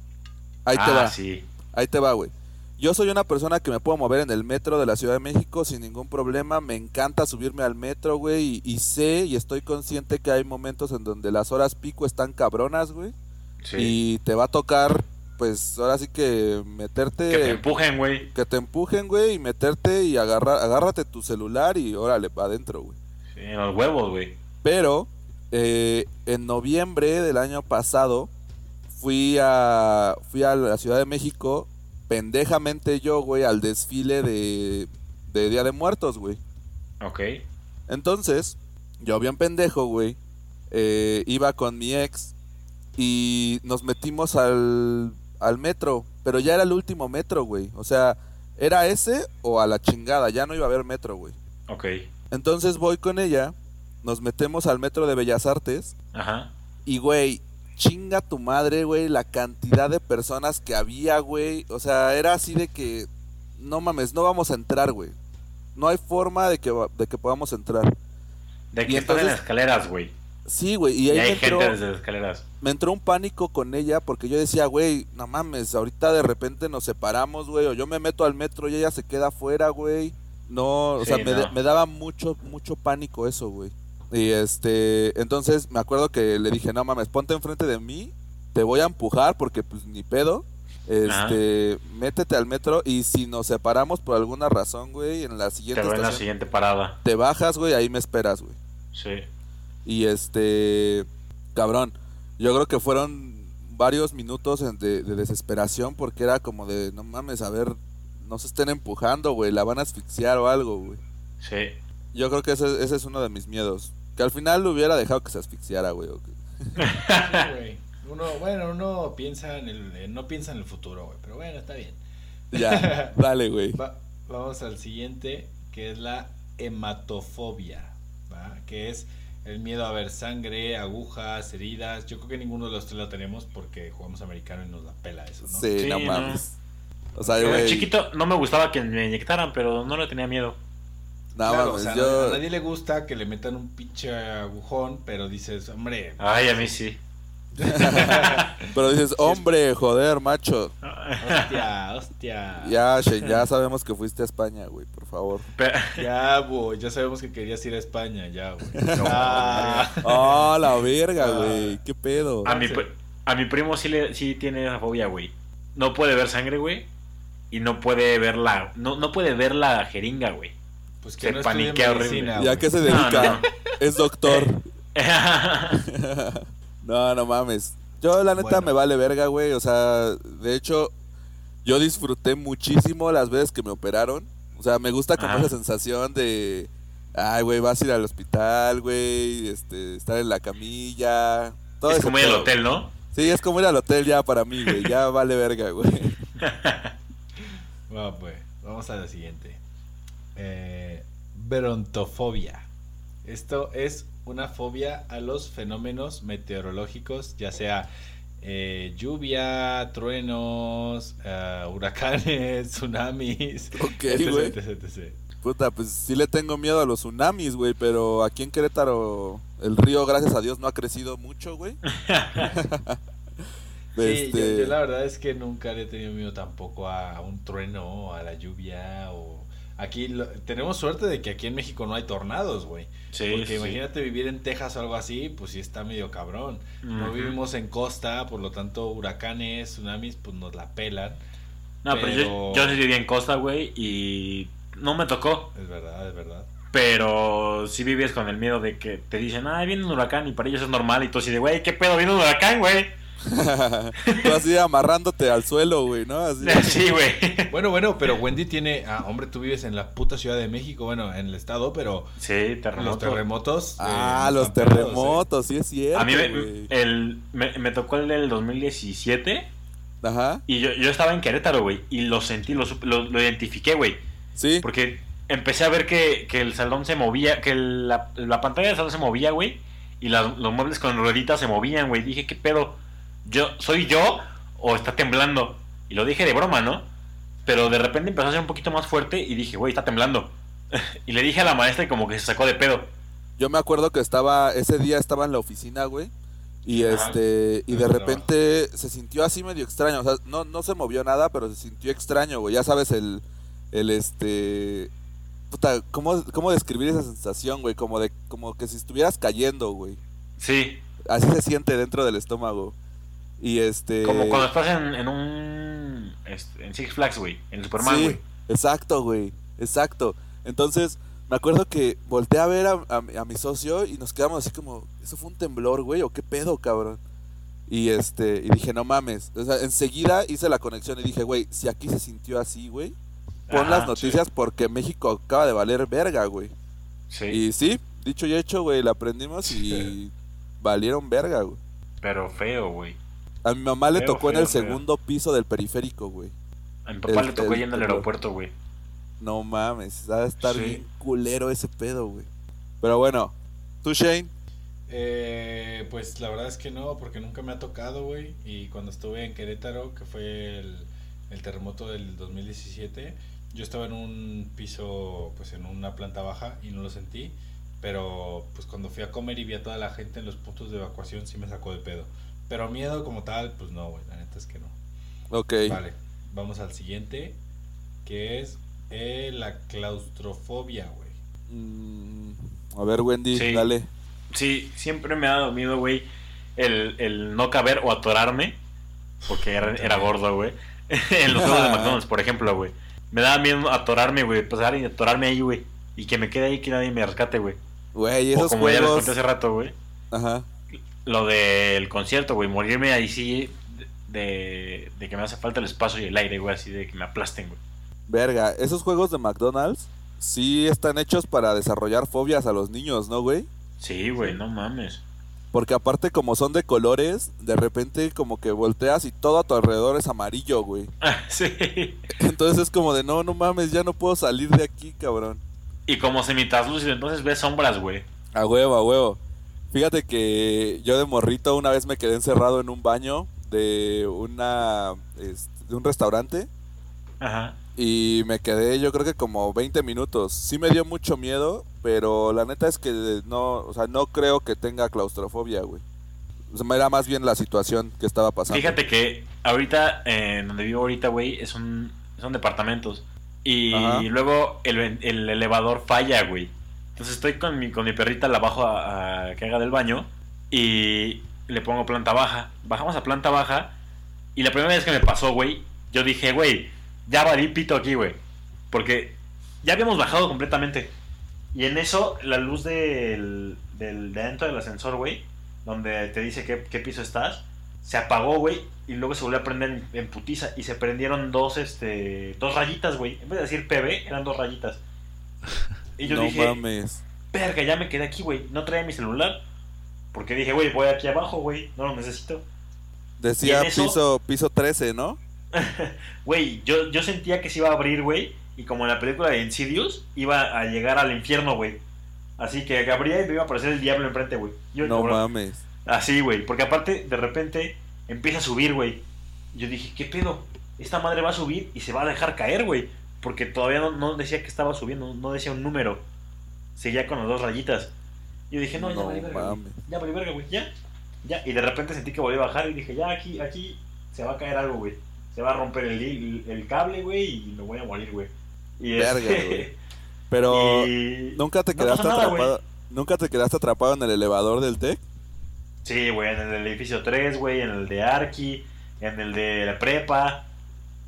Ahí te ah, va, sí. ahí te va, güey. Yo soy una persona que me puedo mover en el metro de la Ciudad de México sin ningún problema. Me encanta subirme al metro, güey. Y, y sé y estoy consciente que hay momentos en donde las horas pico están cabronas, güey. Sí. Y te va a tocar, pues ahora sí que meterte Que te empujen, güey. que te empujen, güey, y meterte y agarrar, agárrate tu celular y órale, para adentro, güey. Sí, en los huevos, güey. Pero eh, en noviembre del año pasado fui a, fui a la Ciudad de México, pendejamente yo, güey, al desfile de, de Día de Muertos, güey. Ok. Entonces, yo bien pendejo, güey, eh, iba con mi ex y nos metimos al, al metro, pero ya era el último metro, güey. O sea, era ese o a la chingada, ya no iba a haber metro, güey. Ok. Entonces voy con ella, nos metemos al metro de Bellas Artes Ajá. y, güey, chinga tu madre, güey, la cantidad de personas que había, güey. O sea, era así de que, no mames, no vamos a entrar, güey. No hay forma de que, de que podamos entrar. De Y que están en entonces- escaleras, güey. Sí, güey, y Y ahí hay me entró, gente desde las escaleras. me entró un pánico con ella porque yo decía, güey, no mames, ahorita de repente nos separamos, güey, o yo me meto al metro y ella se queda afuera, güey. No, o Sí, sea, me, no. me daba mucho, mucho pánico eso, güey. Y este, entonces me acuerdo que le dije, no mames, ponte enfrente de mí, te voy a empujar porque pues ni pedo. Este, métete al metro y si nos separamos por alguna razón, güey, en la Te siguiente veo en la siguiente parada. te bajas, güey, ahí me esperas, güey. Sí. Y este, cabrón, yo creo que fueron varios minutos de, de desesperación porque era como de, no mames, a ver, no se estén empujando, güey, la van a asfixiar o algo, güey. Sí. Yo creo que ese, ese es uno de mis miedos. Que al final lo hubiera dejado que se asfixiara, güey. [LAUGHS] Sí. Uno, bueno, uno piensa en el, eh, no piensa en el futuro, güey, pero bueno, está bien. Ya, [LAUGHS] dale, güey. Va- vamos al siguiente, que es la hematofobia, ¿va? que es el miedo a ver sangre, agujas, heridas. Yo creo que ninguno de los tres lo tenemos porque jugamos americano y nos la pela eso, ¿no? Sí, Sí, no no. mames. O sea, güey, chiquito no me gustaba que me inyectaran, pero no le tenía miedo. no Claro, mames, o sea, yo... a nadie le gusta que le metan un pinche agujón, pero dices, hombre, Ay, a mí sí. [LAUGHS] Pero dices, hombre, joder, macho. hostia, hostia. Ya, Shane, ya sabemos que fuiste a España, güey, por favor. [LAUGHS] Ya, güey, ya sabemos que querías ir a España, ya, güey. [LAUGHS] No, Ah. Oh, la verga, Ah. güey. ¿Qué pedo? A mi, a primo sí, le, sí tiene esa fobia, güey. No puede ver sangre, güey. Y no puede ver la. No, no puede ver la jeringa, güey. Pues que Se no paniquea horrible. medicina, ¿Y a güey. qué se dedica? no, no. Es doctor. No, no mames. Yo la neta Bueno. me vale verga, güey. O sea, de hecho, yo disfruté muchísimo las veces que me operaron. O sea, me gusta como esa sensación de, ay, güey, vas a ir al hospital, güey, este, estar en la camilla. Todo es como ir al hotel, ¿no? Sí, es como ir al hotel ya para mí, güey. Ya [LAUGHS] vale verga, güey. [LAUGHS] Va, pues, vamos a la siguiente. Eh, brontofobia. Esto es una fobia a los fenómenos meteorológicos, ya sea eh, lluvia, truenos, ah, huracanes, [LAUGHS] tsunamis. Ok, etc, güey. etc, etc. Puta, pues sí le tengo miedo a los tsunamis, güey, pero aquí en Querétaro el río, gracias a Dios, no ha crecido mucho, güey. [LAUGHS] [LAUGHS] Sí, Este, yo, yo la verdad es que nunca le he tenido miedo tampoco a un trueno, a la lluvia o... Aquí lo- tenemos suerte de que aquí en México no hay tornados, güey. Sí, Porque sí, imagínate vivir en Texas o algo así, pues sí está medio cabrón. No vivimos en costa, por lo tanto huracanes, tsunamis, pues nos la pelan. No, pero, pero- yo, yo sí viví en Costa, güey, y no me tocó. Es verdad, es verdad. Pero sí vives con el miedo de que te dicen, ah, viene un huracán y para ellos es normal. Y tú así de, güey, ¿qué pedo? Viene un huracán, güey. [LAUGHS] Tú así amarrándote al suelo, güey, ¿no? Así. [LAUGHS] Sí, güey. Bueno, bueno, pero Wendy tiene... Ah, hombre, tú vives en la puta Ciudad de México, bueno, en el estado, pero Sí, los terremoto. terremotos... eh, Ah, los pegados, ¿eh? terremotos, sí es cierto, A mí me, güey. el, me, me tocó el del 2017 Ajá, y yo, yo estaba en Querétaro, güey, y lo sentí, lo, lo, lo identifiqué, güey. sí. Porque empecé a ver que, que el salón se movía, que la, la pantalla del salón se movía, güey, y los muebles con rueditas se movían, güey. Dije, ¿qué pedo? Yo, ¿Soy yo o está temblando? Y lo dije de broma, ¿no? Pero de repente empezó a ser un poquito más fuerte y dije, güey, está temblando. [LAUGHS] y le dije a la maestra y como que se sacó de pedo. Yo me acuerdo que estaba, ese día estaba en la oficina, güey. Y Ajá. este, y de repente se sintió así medio extraño. O sea, no, no se movió nada, pero se sintió extraño, güey. Ya sabes, el, el este. Puta, ¿cómo, cómo describir esa sensación, güey? Como de, como que si estuvieras cayendo, güey. Sí, Así se siente dentro del estómago. Y este. como cuando estás en, en un... en Six Flags, güey, en Superman, Sí, güey. exacto, güey. Exacto. Entonces, me acuerdo que volteé a ver a, a mi- a mi socio y nos quedamos así como, ¿eso fue un temblor, güey? ¿O qué pedo, cabrón? Y este, y dije, no mames. O sea, enseguida hice la conexión y dije, güey, si aquí se sintió así, güey, pon Ajá, las noticias porque México acaba de valer verga, güey. Sí, Y sí, dicho y hecho, güey, la aprendimos y [LAUGHS] valieron verga, güey. pero feo, güey. A mi mamá le Feo, tocó en el feo. segundo piso del periférico, güey. A mi papá El- le tocó el yendo al temblor. aeropuerto, güey. No mames, va a estar Sí. bien culero ese pedo, güey. Pero bueno, tú, Shane. Eh, pues la verdad es que no, porque nunca me ha tocado, güey. Y cuando estuve en Querétaro, que fue el, el terremoto del 2017, yo estaba en un piso, pues en una planta baja y no lo sentí. Pero pues cuando fui a comer y vi a toda la gente en los puntos de evacuación, sí me sacó de pedo. Pero miedo como tal, pues no, güey, la neta es que no. Ok. Vale, vamos al siguiente, que es eh, la claustrofobia, güey. Mm, a ver, Wendy, Sí. dale. Sí, siempre me ha dado miedo, güey, el, el no caber o atorarme, porque era, era gordo, güey. [LAUGHS] en los juegos de McDonald's, por ejemplo, güey. Me daba miedo atorarme, güey, pasar y atorarme ahí, güey. Y que me quede ahí, que nadie me rescate, güey. Güey, O esos como ya les conté hace rato, güey. Ajá. Lo del concierto, güey, morirme ahí sí de, de que me hace falta el espacio y el aire, güey, así de que me aplasten, güey. Verga, esos juegos de McDonald's sí están hechos para desarrollar fobias a los niños, ¿no, güey? Sí, güey, no mames. Porque aparte como son de colores, de repente como que volteas y todo a tu alrededor es amarillo, güey. [LAUGHS] sí. Entonces es como de, no, no mames, ya no puedo salir de aquí, cabrón. Y como semi-translúcido, entonces ves sombras, güey. A huevo, a huevo. Fíjate que yo de morrito una vez me quedé encerrado en un baño de una de un restaurante Ajá. y me quedé yo creo que como 20 minutos. Sí me dio mucho miedo, pero la neta es que no, o sea, no creo que tenga claustrofobia, güey. O sea, era más bien la situación que estaba pasando. Fíjate que ahorita, eh, en donde vivo ahorita, güey, es un, son departamentos. Y Ajá. luego el, el elevador falla, güey. Entonces estoy con mi, con mi perrita, la bajo a, que haga del baño y le pongo planta baja. Bajamos a planta baja y la primera vez que me pasó, güey, yo dije, güey, ya valí pito aquí, güey. Porque ya habíamos bajado completamente. Y en eso, la luz del, del de adentro del ascensor, güey, donde te dice qué, piso estás, se apagó, güey, y luego se volvió a prender en, en putiza y se prendieron dos, este, dos rayitas, güey. En vez de decir PB, eran dos rayitas. [LAUGHS] Y yo no dije, mames. verga, ya me quedé aquí, güey. No traía mi celular. Porque dije, güey, voy aquí abajo, güey. No lo necesito. Decía ¿Y en eso? piso piso 13, ¿no? [LAUGHS] Güey, yo, yo sentía que se iba a abrir, güey. Y como en la película de Insidious, iba a llegar al infierno, güey. Así que abría y me iba a aparecer el diablo enfrente, güey. Yo, No mames. Así, güey. Porque aparte, de repente, empieza a subir, güey. Yo dije, ¿qué pedo? Esta madre va a subir y se va a dejar caer, güey. Porque todavía no, no decía que estaba subiendo, no decía un número. Seguía con las dos rayitas. Yo dije, no, ya No verga, güey. Ya valí verga, güey. Ya. Ya. Y de repente sentí que volví a bajar y dije, ya aquí, aquí se va a caer algo, güey. Se va a romper el, cable, güey, y me voy a morir, güey. Y Verga, este- güey. [LAUGHS] Pero y- nunca te quedaste güey. atrapado. Nunca te quedaste atrapado en el elevador del TEC. Sí, güey, en el edificio 3, güey, en el de Arki, en el de la prepa.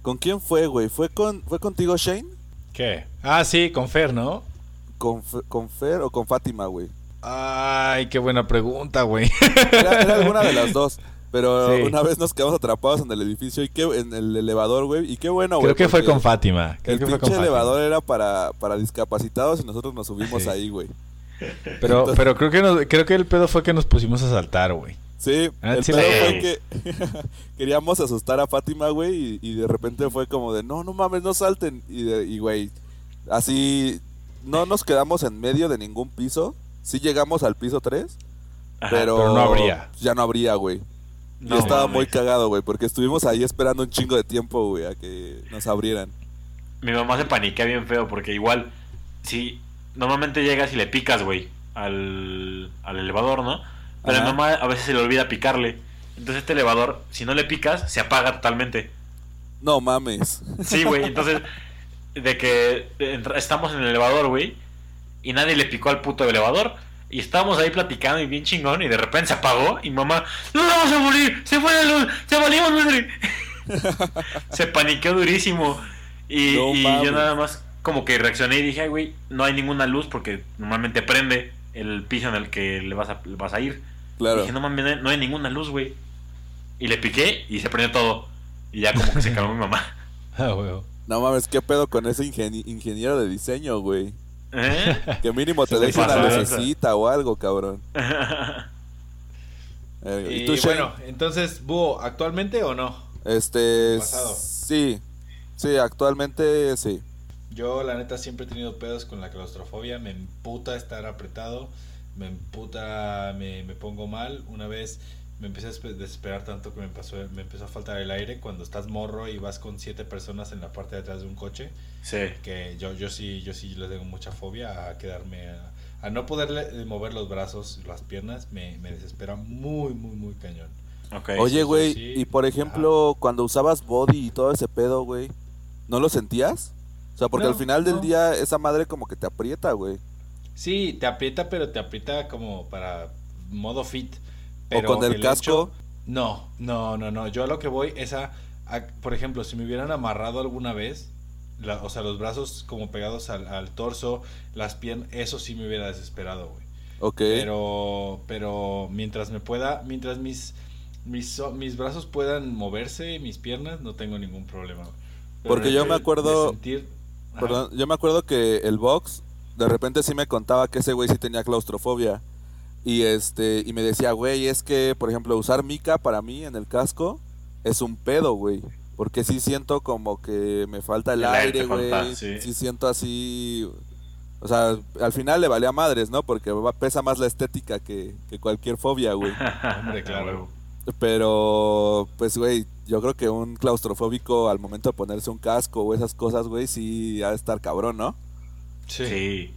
¿Con quién fue, güey? ¿Fue con fue contigo Shane? ¿Qué? Ah, sí, con Fer, ¿no? ¿Con, con Fer o con Fátima, güey? Ay, qué buena pregunta, güey. Era, era alguna de las dos. Pero [LAUGHS] Sí. una vez nos quedamos atrapados en el edificio y qué, en el elevador, güey. Y qué bueno, güey. Creo que fue con Fátima. Creo El que fue pinche con Fátima. elevador era para, para discapacitados y nosotros nos subimos Sí. ahí, güey. Pero, pero creo que nos- creo que el pedo fue que nos pusimos a saltar, güey. Sí, Ah, el sí pedo fue que [LAUGHS] queríamos asustar a Fátima, güey, y, y de repente fue como de, no, no mames, no salten. Y, de- y, güey, así no nos quedamos en medio de ningún piso. Sí llegamos al piso 3, Ajá. pero, pero no habría. Ya no habría, güey. No y estaba mames. muy cagado, güey, porque estuvimos ahí esperando un chingo de tiempo, güey, a que nos abrieran. Mi mamá se paniquea bien feo porque igual, si normalmente llegas y le picas, güey, al, al elevador, ¿no? Pero a mi Ajá. mamá a veces se le olvida picarle. Entonces este elevador, si no le picas, se apaga totalmente. No mames. Sí, güey, entonces, de que estamos en el elevador, güey, y nadie le picó al puto elevador. Y estábamos ahí platicando y bien chingón, y de repente se apagó, y mamá, ¡No vamos a morir! ¡Se fue la luz! ¡Se valimos, madre! [LAUGHS] se paniqueó durísimo. Y, No y mames. yo nada más como que reaccioné y dije, "Ay, güey, no hay ninguna luz porque normalmente prende el piso en el que le vas a, le vas a ir. Claro. Dije, no mames, no hay ninguna luz, güey. Y le piqué y se prendió todo. Y ya como que se calmó mi mamá. [LAUGHS] Ah, güey. No mames, qué pedo con ese ingeni- ingeniero de diseño, güey. ¿Eh? Que mínimo te deje una lucecita o algo, cabrón. [LAUGHS] Eh, Y, ¿Y tú, bueno, entonces, Búho, ¿actualmente o no? Este. pasado. Sí. Sí, actualmente sí. Yo, la neta, siempre he tenido pedos con la claustrofobia. Me emputa estar apretado. Me emputa, me, me pongo mal. Una vez me empecé a desesperar tanto que me, pasó, me empezó a faltar el aire cuando estás morro y vas con siete personas en la parte de atrás de un coche. sí. Que yo, yo sí, yo sí le tengo mucha fobia a quedarme a, a no poder mover los brazos, las piernas, me, me desespera muy, muy, muy cañón. Ok. Oye, güey, sí. y por ejemplo, cuando usabas body y todo ese pedo, güey, ¿no lo sentías? O sea, porque No, al final del día esa madre como que te aprieta, güey. Sí, te aprieta, pero te aprieta como para modo fit. O con el casco. hecho- no, no, no, no. Yo a lo que voy es a, a- por ejemplo, si me hubieran amarrado alguna vez, la- o sea, los brazos como pegados al, al torso, las piernas, eso sí me hubiera desesperado, güey. Ok. Pero, pero mientras me pueda, mientras mis, mis, mis brazos puedan moverse, mis piernas, no tengo ningún problema. Porque yo me acuerdo- sentir-. Perdón, yo me acuerdo que el box de repente sí me contaba que ese güey sí tenía claustrofobia. Y este, y me decía, güey, es que, por ejemplo, usar mica para mí en el casco es un pedo, güey. Porque sí siento como que me falta el, El aire güey. sí. sí. siento así. O sea, al final le valía madres, ¿no? Porque pesa más la estética que, que cualquier fobia, güey. [LAUGHS] Hombre, claro. Pero, pues, güey, yo creo que un claustrofóbico al momento de ponerse un casco o esas cosas, güey, sí ha de estar cabrón, ¿no? Sí. Sí.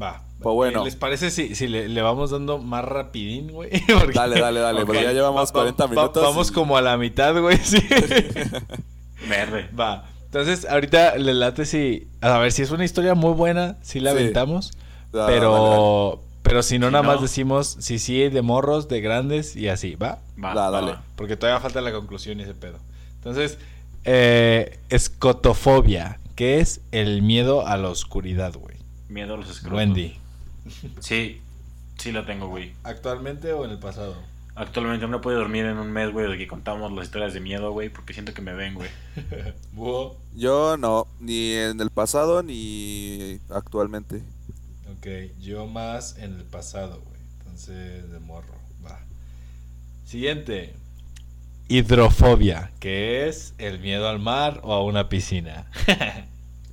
Va. Pues bueno. ¿Les parece si, si le, le vamos dando más rapidín, güey? [LAUGHS] Porque- Dale, dale, dale, Ok. porque ya llevamos Va- va- 40 va- minutos. vamos y- como a la mitad, güey, sí. [LAUGHS] Verde. Va. Entonces, ahorita le late si... A ver, si es una historia muy buena, sí la Sí. aventamos. Ah, pero... Pero si no, Si nada no- más decimos si sí de morros, de grandes y así, ¿va? Va, Da, dale. Porque todavía falta la conclusión y ese pedo. Entonces, eh, escotofobia, que es el miedo a la oscuridad, güey. Miedo a los escrotos. Wendy. Sí. Sí lo tengo, güey. ¿Actualmente o en el pasado? Actualmente no puedo dormir en un mes, güey, de que contamos las historias de miedo, güey, porque siento que me ven, güey. [LAUGHS] Yo no, ni en el pasado ni actualmente. Ok, yo más en el pasado, güey. Entonces, de morro. Va. Siguiente. Hidrofobia, que es el miedo al mar o a una piscina. [LAUGHS]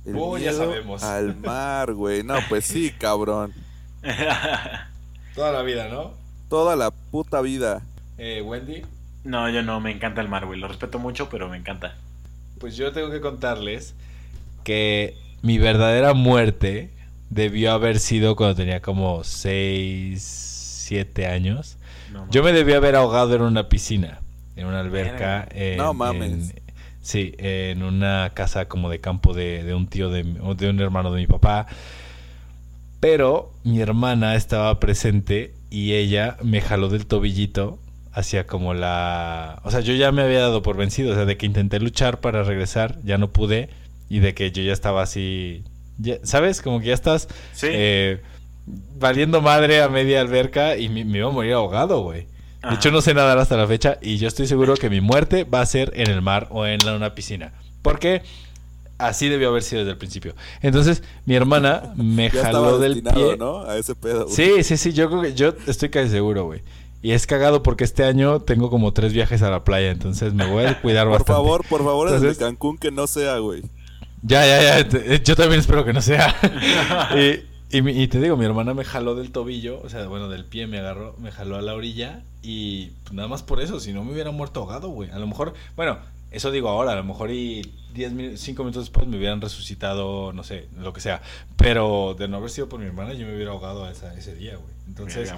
El Oh, ya sabemos. Al mar, güey. No, pues sí, cabrón. [LAUGHS] Toda la vida, ¿no? Toda la puta vida. Eh, Wendy. No, yo no, me encanta el mar, güey. Lo respeto mucho, pero me encanta. Pues yo tengo que contarles que mi verdadera muerte debió haber sido cuando tenía como 6, 7 años. No, Yo me debí haber ahogado en una piscina, en una alberca. en- No mames. en- sí, en una casa como de campo de, de un tío de, de un hermano de mi papá. Pero mi hermana estaba presente y ella me jaló del tobillito hacia como la... O sea, yo ya me había dado por vencido, o sea, de que intenté luchar para regresar, ya no pude, y de que yo ya estaba así... ya- ¿Sabes? Como que ya estás Sí. eh, valiendo madre a media alberca y me, me iba a morir ahogado, güey. De hecho, no sé nadar hasta la fecha y yo estoy seguro que mi muerte va a ser en el mar o en la- una piscina. Porque así debió haber sido desde el principio. Entonces, mi hermana [LAUGHS] me Ya jaló del pie. ¿no? A ese pedo. güey. Sí, sí, sí, yo creo que yo estoy casi seguro, güey. Y es cagado porque este año tengo como tres viajes a la playa, entonces me voy a [LAUGHS] cuidar Por bastante. favor, por favor, el de Entonces- Cancún que no sea, güey. Ya, ya, ya. Yo también espero que no sea. [LAUGHS] y, y y te digo, mi hermana me jaló del tobillo, o sea, bueno, del pie me agarró, me jaló a la orilla y pues, nada más por eso, si no me hubiera muerto ahogado, güey. A lo mejor, bueno, eso digo ahora, a lo mejor y 10 min- 5 minutos después me hubieran resucitado, no sé, lo que sea. Pero de no haber sido por mi hermana, yo me hubiera ahogado esa- ese día, güey. Entonces,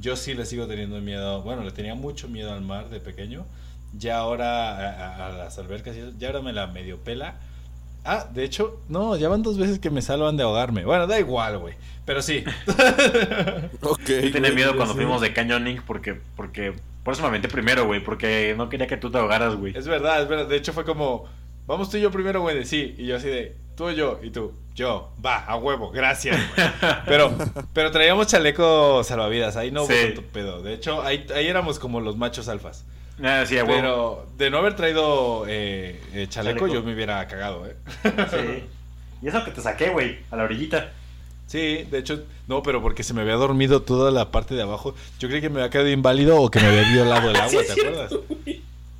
yo sí le sigo teniendo miedo. Bueno, le tenía mucho miedo al mar de pequeño. Ya ahora a, a- a las albercas, ya ahora me la medio pela. Ah, de hecho, no, ya van dos veces que me salvan de ahogarme. Bueno, da igual, güey. Pero sí. [LAUGHS] Ok. Yo tenía miedo cuando sí. fuimos de canyoning porque, porque, por eso me aventé primero, güey, porque no quería que tú te ahogaras, güey. es verdad, es verdad. De hecho, fue como, vamos tú y yo primero, güey. de Sí. Y yo así de, tú y yo. Y tú, yo. Va, a huevo, gracias, güey. [LAUGHS] Pero, pero traíamos chaleco salvavidas. Ahí no hubo Sí. tanto pedo. De hecho, ahí, ahí éramos como los machos alfas. Ah, sí. Pero de no haber traído eh, eh, chaleco, Chaleco. yo me hubiera cagado, ¿eh? Sí. Y eso que te saqué, güey, a la orillita. Sí, de hecho, no, pero porque se me había dormido toda la parte de abajo. Yo creí que me había quedado inválido o que me había violado el [LAUGHS] agua, ¿te acuerdas?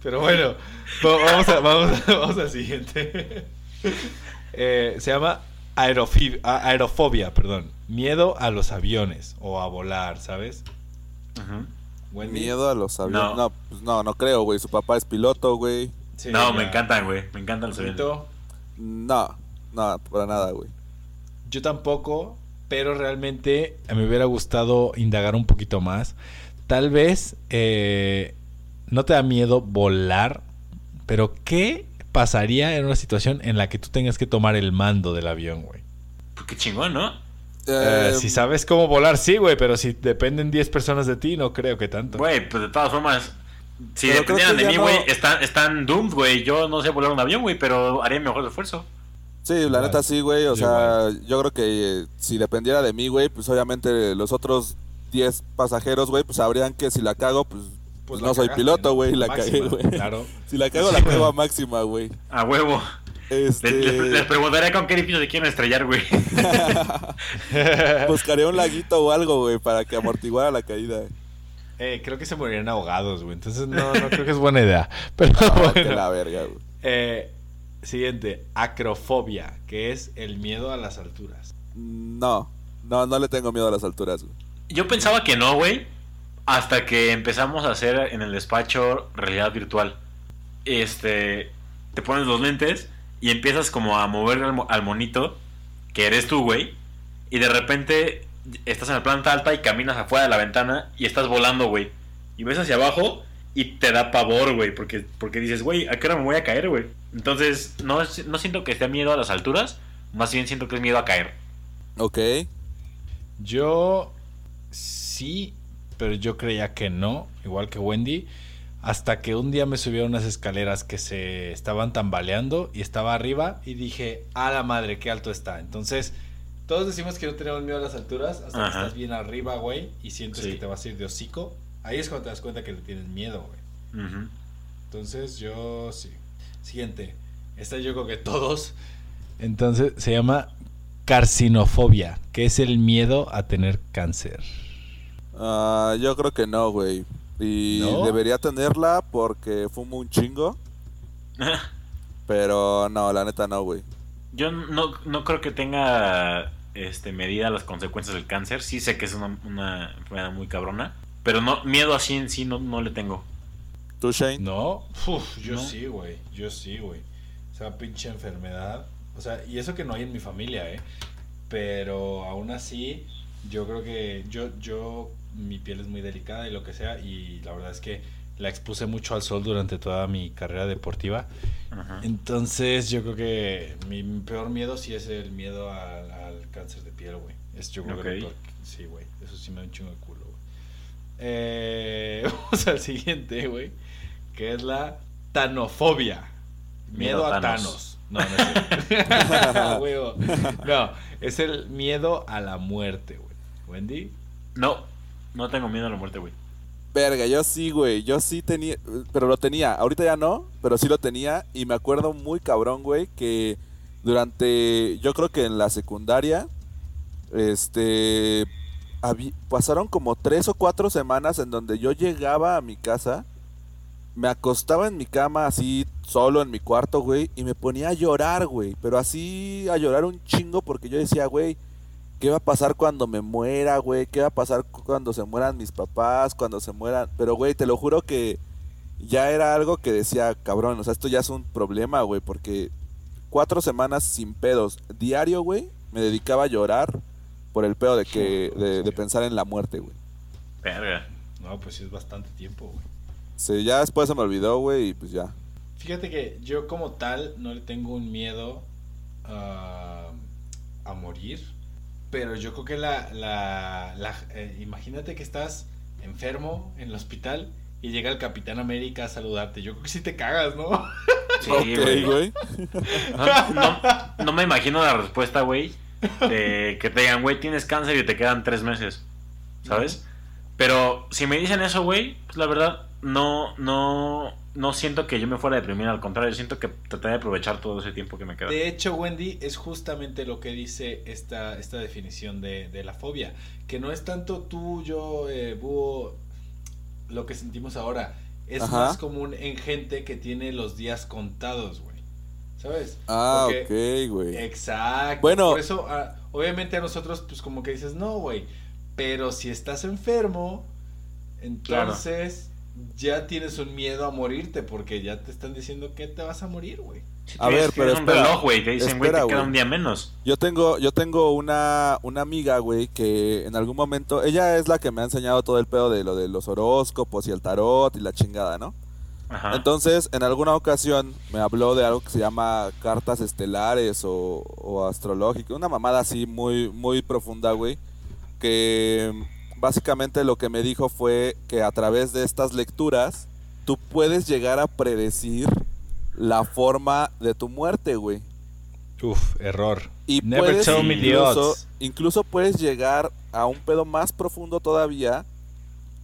Pero bueno, va- vamos, a, vamos, a- [LAUGHS] vamos al siguiente. [LAUGHS] Eh, se llama aerofobia, perdón. Miedo a los aviones o a volar, ¿sabes? Ujú. Wendy. Miedo a los aviones. No. No, pues no, no creo, güey. Su papá es piloto, güey. Sí, no, ya. me encantan, güey. Me encantan los aviones. Bonito. No, no, para nada, güey. Yo tampoco, pero realmente me hubiera gustado indagar un poquito más. Tal vez eh, no te da miedo volar, pero ¿qué pasaría en una situación en la que tú tengas que tomar el mando del avión, güey? Pues qué chingón, ¿no? Eh, si sabes cómo volar, sí, güey, pero si dependen 10 personas de ti, no creo que tanto. Güey, pues de todas formas, si Pero dependieran de mí, no- güey, están, están doomed, güey. Yo no sé volar un avión, güey, pero haría mi mejor esfuerzo. Sí, la neta sí, güey. O sea, yo creo que eh, si dependiera de mí, güey, pues obviamente los otros 10 pasajeros, güey, pues sabrían que si la cago, pues, pues la no soy cagaste, piloto, ¿no? güey, la Máxima, cagué, güey. Claro. [LAUGHS] Si la cago, la cago a máxima, güey. A huevo. Este, Les, les- les preguntaría con qué edificio se quieren estrellar, güey. [LAUGHS] buscaría un laguito o algo, güey, para que amortiguara la caída. Eh, creo que se morirían ahogados, güey. Entonces no, no creo que es buena idea. [LAUGHS] Pero No, que bueno. la verga, güey. Eh, siguiente, acrofobia, que es el miedo a las alturas. No, no, no le tengo miedo a las alturas, güey. Yo pensaba que no, güey. Hasta que empezamos a hacer en el despacho realidad virtual. Este. Te pones los lentes y empiezas como a mover al, mo- al monito, que eres tú, güey. Y de repente estás en la planta alta y caminas afuera de la ventana y estás volando, güey. Y ves hacia abajo y te da pavor, güey. Porque, porque dices, güey, ¿a qué hora me voy a caer, güey? Entonces, no, no siento que sea miedo a las alturas. Más bien siento que es miedo a caer. Ok. Yo sí, pero yo creía que no, igual que Wendy. Hasta que un día me subí a unas escaleras que se estaban tambaleando y estaba arriba y dije, a la madre, qué alto está. Entonces, todos decimos que no tenemos miedo a las alturas hasta que estás bien arriba, güey, y sientes Sí. que te vas a ir de hocico. Ahí es cuando te das cuenta que le tienes miedo, güey. Entonces yo sí. Siguiente. Esta yo creo que todos. Entonces se llama carcinofobia, que es el miedo a tener cáncer. Ah, yo creo que no, güey. Y ¿No? debería tenerla porque fumo un chingo. [LAUGHS] Pero no, la neta no, güey. Yo no, no creo que tenga este, medida las consecuencias del cáncer. Sí sé que es una, una enfermedad muy cabrona. Pero no, miedo así en sí no, no le tengo. ¿Tú, Shane? No, Uf, yo ¿No? sí, güey. Yo sí, güey. O sea, pinche enfermedad. O sea, y eso que no hay en mi familia, ¿eh? Pero aún así, yo creo que yo, yo, mi piel es muy delicada y lo que sea. Y la verdad es que la expuse mucho al sol durante toda mi carrera deportiva. Ajá. Entonces, yo creo que mi, peor miedo sí es el miedo al, al cáncer de piel, güey. Es yo creo que peor Sí, güey. Eso sí me da un chingo de culo, güey. Eh, [LAUGHS] vamos al siguiente, güey. Que es la tanofobia. Miedo, Miedo a Thanos. Thanos. No, no es. [LAUGHS] [LAUGHS] No, es el miedo a la muerte, güey. Wendy. No, no tengo miedo a la muerte, güey. Verga, yo sí, güey. Yo sí tenía. Pero lo tenía. Ahorita ya no, pero sí lo tenía. Y me acuerdo muy cabrón, güey, que durante. Yo creo que en la secundaria. Este. pasaron como tres o cuatro semanas en donde yo llegaba a mi casa. Me acostaba en mi cama así, solo en mi cuarto, güey. Y me ponía a llorar, güey. Pero así a llorar un chingo porque yo decía, güey. ¿Qué va a pasar cuando me muera, güey? ¿Qué va a pasar cu- cuando se mueran mis papás? Cuando se mueran... Pero, güey, te lo juro que ya era algo que decía, cabrón, o sea, esto ya es un problema, güey, porque cuatro semanas sin pedos, diario, güey, me dedicaba a llorar por el pedo de que, de, de pensar en la muerte, güey. Verga. No, pues sí es bastante tiempo, güey. Sí, ya después se me olvidó, güey, y pues ya. Fíjate que yo como tal no le tengo un miedo a morir, pero yo creo que la... la, la- eh, imagínate que estás enfermo en el hospital y llega el Capitán América a saludarte. Yo creo que sí te cagas, ¿no? Sí, ok, güey. güey. No, no- no me imagino la respuesta, güey, de que te digan, güey, tienes cáncer y te quedan tres meses, ¿sabes? Pero si me dicen eso, güey, pues la verdad, no, no, no siento que yo me fuera a deprimir, al contrario, siento que trataré de aprovechar todo ese tiempo que me queda. De hecho, Wendy, es justamente lo que dice esta, esta definición de, de la fobia. Que no es tanto tú, yo, eh, búho, lo que sentimos ahora. Es Ajá. más común en gente que tiene los días contados, güey. ¿Sabes? Ah, Porque- ok, güey. Exacto. Bueno. Por eso, ah, obviamente a nosotros, pues como que dices, no, güey. Pero si estás enfermo, entonces ya tienes un miedo a morirte porque ya te están diciendo que te vas a morir, güey. Si A ver, que pero ver un espera, reloj, güey, te dicen, güey, te espera, queda un día menos. Yo tengo, yo tengo una, una amiga, güey, que en algún momento, ella es la que me ha enseñado todo el pedo de lo de los horóscopos y el tarot y la chingada, ¿no? Ajá. Entonces, en alguna ocasión me habló de algo que se llama cartas estelares o, o astrológicas, una mamada así muy, muy profunda, güey, que básicamente lo que me dijo fue que a través de estas lecturas tú puedes llegar a predecir la forma de tu muerte, güey. Uf, error. Y Never puedes tell me incluso, incluso puedes llegar a un pedo más profundo todavía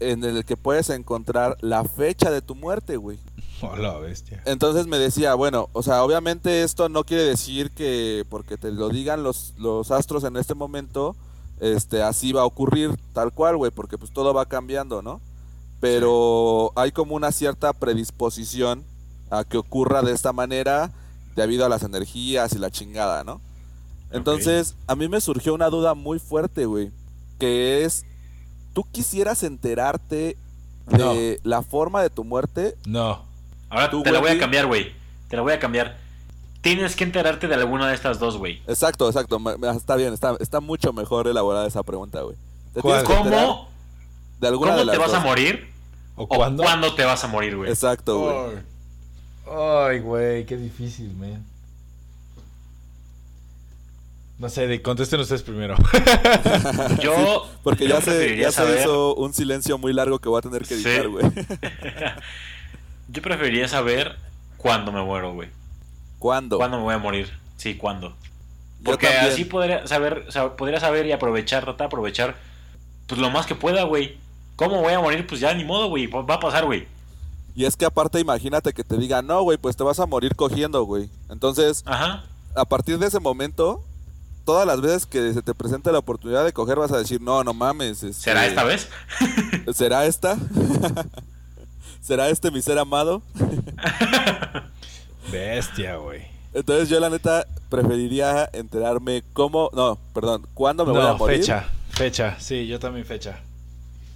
en el que puedes encontrar la fecha de tu muerte, güey. [LAUGHS] Hola, bestia. Entonces me decía, bueno, o sea, obviamente esto no quiere decir que porque te lo digan los, los astros en este momento, este, así va a ocurrir tal cual, güey, porque pues todo va cambiando, ¿no? Pero hay como una cierta predisposición a que ocurra de esta manera debido a las energías y la chingada, ¿no? Entonces, a mí me surgió una duda muy fuerte, güey, que es, ¿tú quisieras enterarte de la forma de tu muerte? No. Ahora tú, te la voy a cambiar, güey. Te la voy a cambiar. Tienes que enterarte de alguna de estas dos, güey. Exacto, exacto. Está bien, está, está mucho mejor elaborada esa pregunta, güey. ¿Cómo, de alguna de ¿cómo las te vas a morir? ¿O ¿O cuándo? cuándo te vas a morir, güey? Exacto, güey. Ay, güey, qué difícil, man. No sé, de- contesten ustedes primero. [LAUGHS] Yo. Porque yo ya se, ya se saber- hizo un silencio muy largo que voy a tener que Sí. editar, güey. [LAUGHS] Yo preferiría saber cuándo me muero, güey. ¿Cuándo? ¿Cuándo me voy a morir? Sí, cuándo. Porque así podría saber, podría saber y aprovechar, tratar de aprovechar, pues lo más que pueda, güey. ¿Cómo voy a morir? Pues ya ni modo, güey. Va a pasar, güey. Y es que aparte imagínate que te digan, no, güey, pues te vas a morir cogiendo, güey. Entonces, Ajá. a partir de ese momento, todas las veces que se te presente la oportunidad de coger vas a decir, no, no mames. este, ¿Será esta vez? ¿Será esta? [LAUGHS] ¿Será este mi ser amado? [LAUGHS] Bestia, güey. Entonces yo la neta preferiría enterarme cómo, no, perdón, cuándo me voy a No, morir. fecha. Fecha, sí, yo también fecha.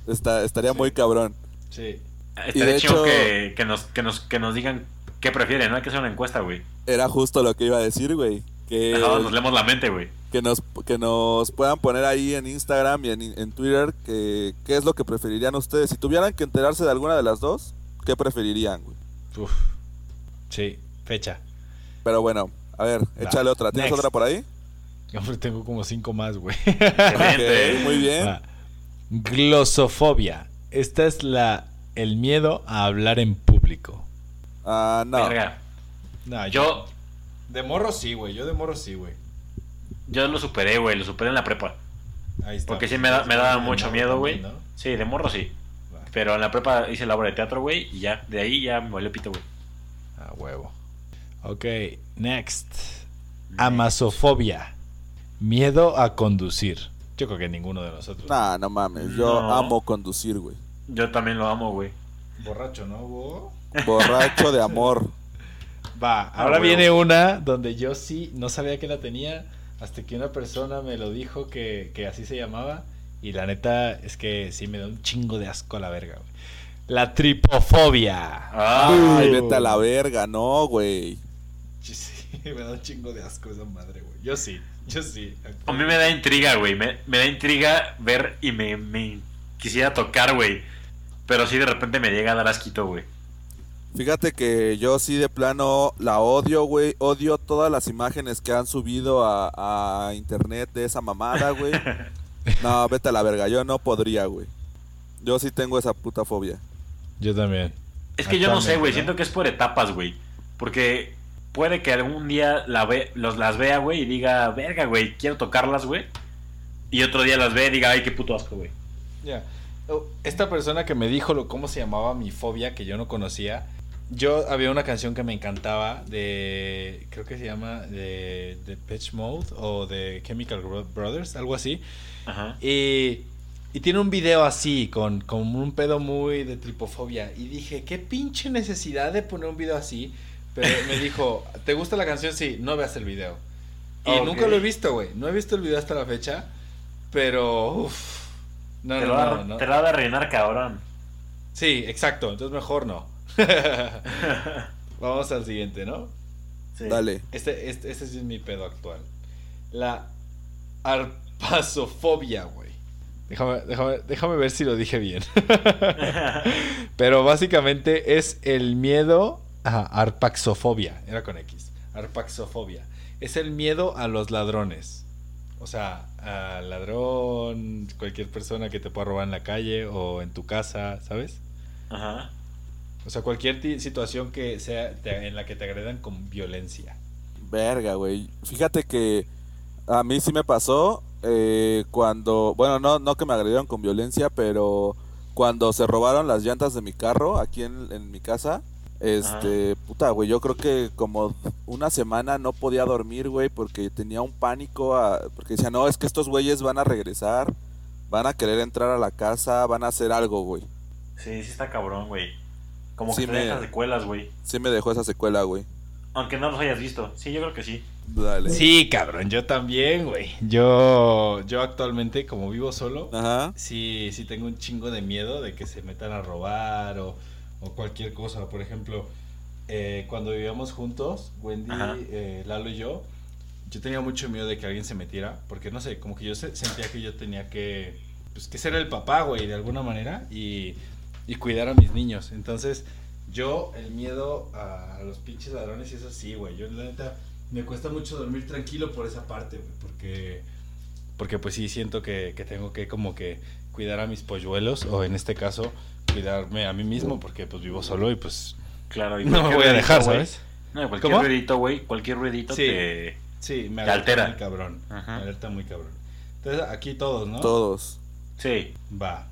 Está, estaría Sí. muy cabrón. Sí. Estaría de chido hecho- que, que nos, que, nos, que nos digan qué prefieren, ¿no? Hay que hacer una encuesta, güey. Era justo lo que iba a decir, güey. Que, Ajá, nos leemos la mente, güey. que, nos, que nos puedan poner ahí en Instagram y en, en Twitter que, qué es lo que preferirían ustedes. Si tuvieran que enterarse de alguna de las dos, ¿qué preferirían, güey? Uf. Sí, fecha. Pero bueno, a ver, Va, échale otra. ¿Tienes next. otra por ahí? Hombre, tengo como cinco más, güey. Excelente, Ok, ¿eh? muy bien. Va. Glosofobia. Esta es la el miedo a hablar en público. Ah, no. Verga. No, Yo, De morro sí, güey. Yo de morro sí, güey. yo lo superé, güey. Lo superé en la prepa. Ahí está. Porque sí me, da, me daba mucho morro miedo, güey. Sí, de morro sí. Pero en la prepa hice la obra de teatro, güey. Y ya, de ahí ya me valió pito, güey. A huevo. Ok, next. Amasofobia. Miedo a conducir. Yo creo que ninguno de nosotros. Nah, no mames. Yo No. amo conducir, güey. Yo también lo amo, güey. Borracho, ¿no, Hugo? Borracho de amor. [LAUGHS] Va, ahora huevo. viene una donde yo sí no sabía que la tenía hasta que una persona me lo dijo que, que así se llamaba. Y la neta es que sí me da un chingo de asco a la verga, güey. La tripofobia. Ah, Ay, Uh. vete a la verga, no, güey. Sí, [LAUGHS] me da un chingo de asco esa madre, güey. Yo sí, yo sí. a mí me da intriga, güey. Me, me da intriga ver y me, me quisiera tocar, güey. Pero sí de repente me llega a dar asquito, güey. Fíjate que yo sí de plano la odio, güey. Odio todas las imágenes que han subido a, a internet de esa mamada, güey. [LAUGHS] No, vete a la verga. Yo no podría, güey. Yo sí tengo esa puta fobia. Yo también. Es que yo no sé, güey. Siento que es por etapas, güey. Porque puede que algún día la ve, los, las vea, güey, y diga, verga, güey, quiero tocarlas, güey. Y otro día las ve y diga, ay, qué puto asco, güey. Ya. Oh, Esta persona que me dijo lo, cómo se llamaba mi fobia, que yo no conocía. Yo había una canción que me encantaba de. Creo que se llama de, de Pitch Mode o de Chemical Bro- Brothers, algo así. Ajá. Y, y tiene un video así, con, con un pedo muy de tripofobia. Y dije, qué pinche necesidad de poner un video así. Pero me dijo, ¿te gusta la canción? Sí, no veas el video. Y nunca lo he visto, güey. No he visto el video hasta la fecha. Pero, uff. No, te, no, va, no, no. te lo va a rellenar, cabrón. Sí, exacto. Entonces mejor no. [LAUGHS] Vamos al siguiente, ¿no? Sí. Dale. Este, este, este sí es mi pedo actual. La arpasofobia, güey. Déjame, déjame, déjame ver si lo dije bien. [LAUGHS] [LAUGHS] Pero básicamente es el miedo a arpaxofobia. Era con X. Arpaxofobia. Es el miedo a los ladrones. O sea, al ladrón, cualquier persona que te pueda robar en la calle o en tu casa, ¿sabes? Ajá. O sea, cualquier situación que sea te- en la que te agredan con violencia. Verga, güey. Fíjate que a mí sí me pasó eh, cuando, bueno, no, no que me agredieron con violencia, pero cuando se robaron las llantas de mi carro aquí en, en mi casa, este, puta, güey, yo creo que como una semana no podía dormir, güey, porque tenía un pánico, a- porque decía, no, es que estos güeyes van a regresar, van a querer entrar a la casa, van a hacer algo, güey. Sí, sí está cabrón, güey. Como que te me- dejas secuelas, güey. Sí me dejó esa secuela, güey. Aunque no los hayas visto. Sí, yo creo que sí. Dale. Sí, cabrón, yo también, güey. Yo, yo actualmente, como vivo solo, Ajá. sí, sí tengo un chingo de miedo de que se metan a robar o, o cualquier cosa. Por ejemplo, eh, cuando vivíamos juntos, Wendy, eh, Lalo y yo, yo tenía mucho miedo de que alguien se metiera, porque no sé, como que yo se- sentía que yo tenía que, pues, que ser el papá, güey, de alguna manera, y, y cuidar a mis niños. Entonces, yo, el miedo a los pinches ladrones y eso sí, güey. Yo, la neta, me cuesta mucho dormir tranquilo por esa parte, güey, porque, porque pues sí siento que, que tengo que como que cuidar a mis polluelos, o en este caso, cuidarme a mí mismo, porque pues vivo solo y pues Claro. y no me voy a dejar, güey. ¿sabes? No, cualquier ¿Cómo? ruidito, güey. Cualquier ruidito Sí. te... Sí, me Te alerta altera. muy cabrón. Ajá. Me alerta muy cabrón. Entonces, aquí todos, ¿no? Todos. Sí. Va.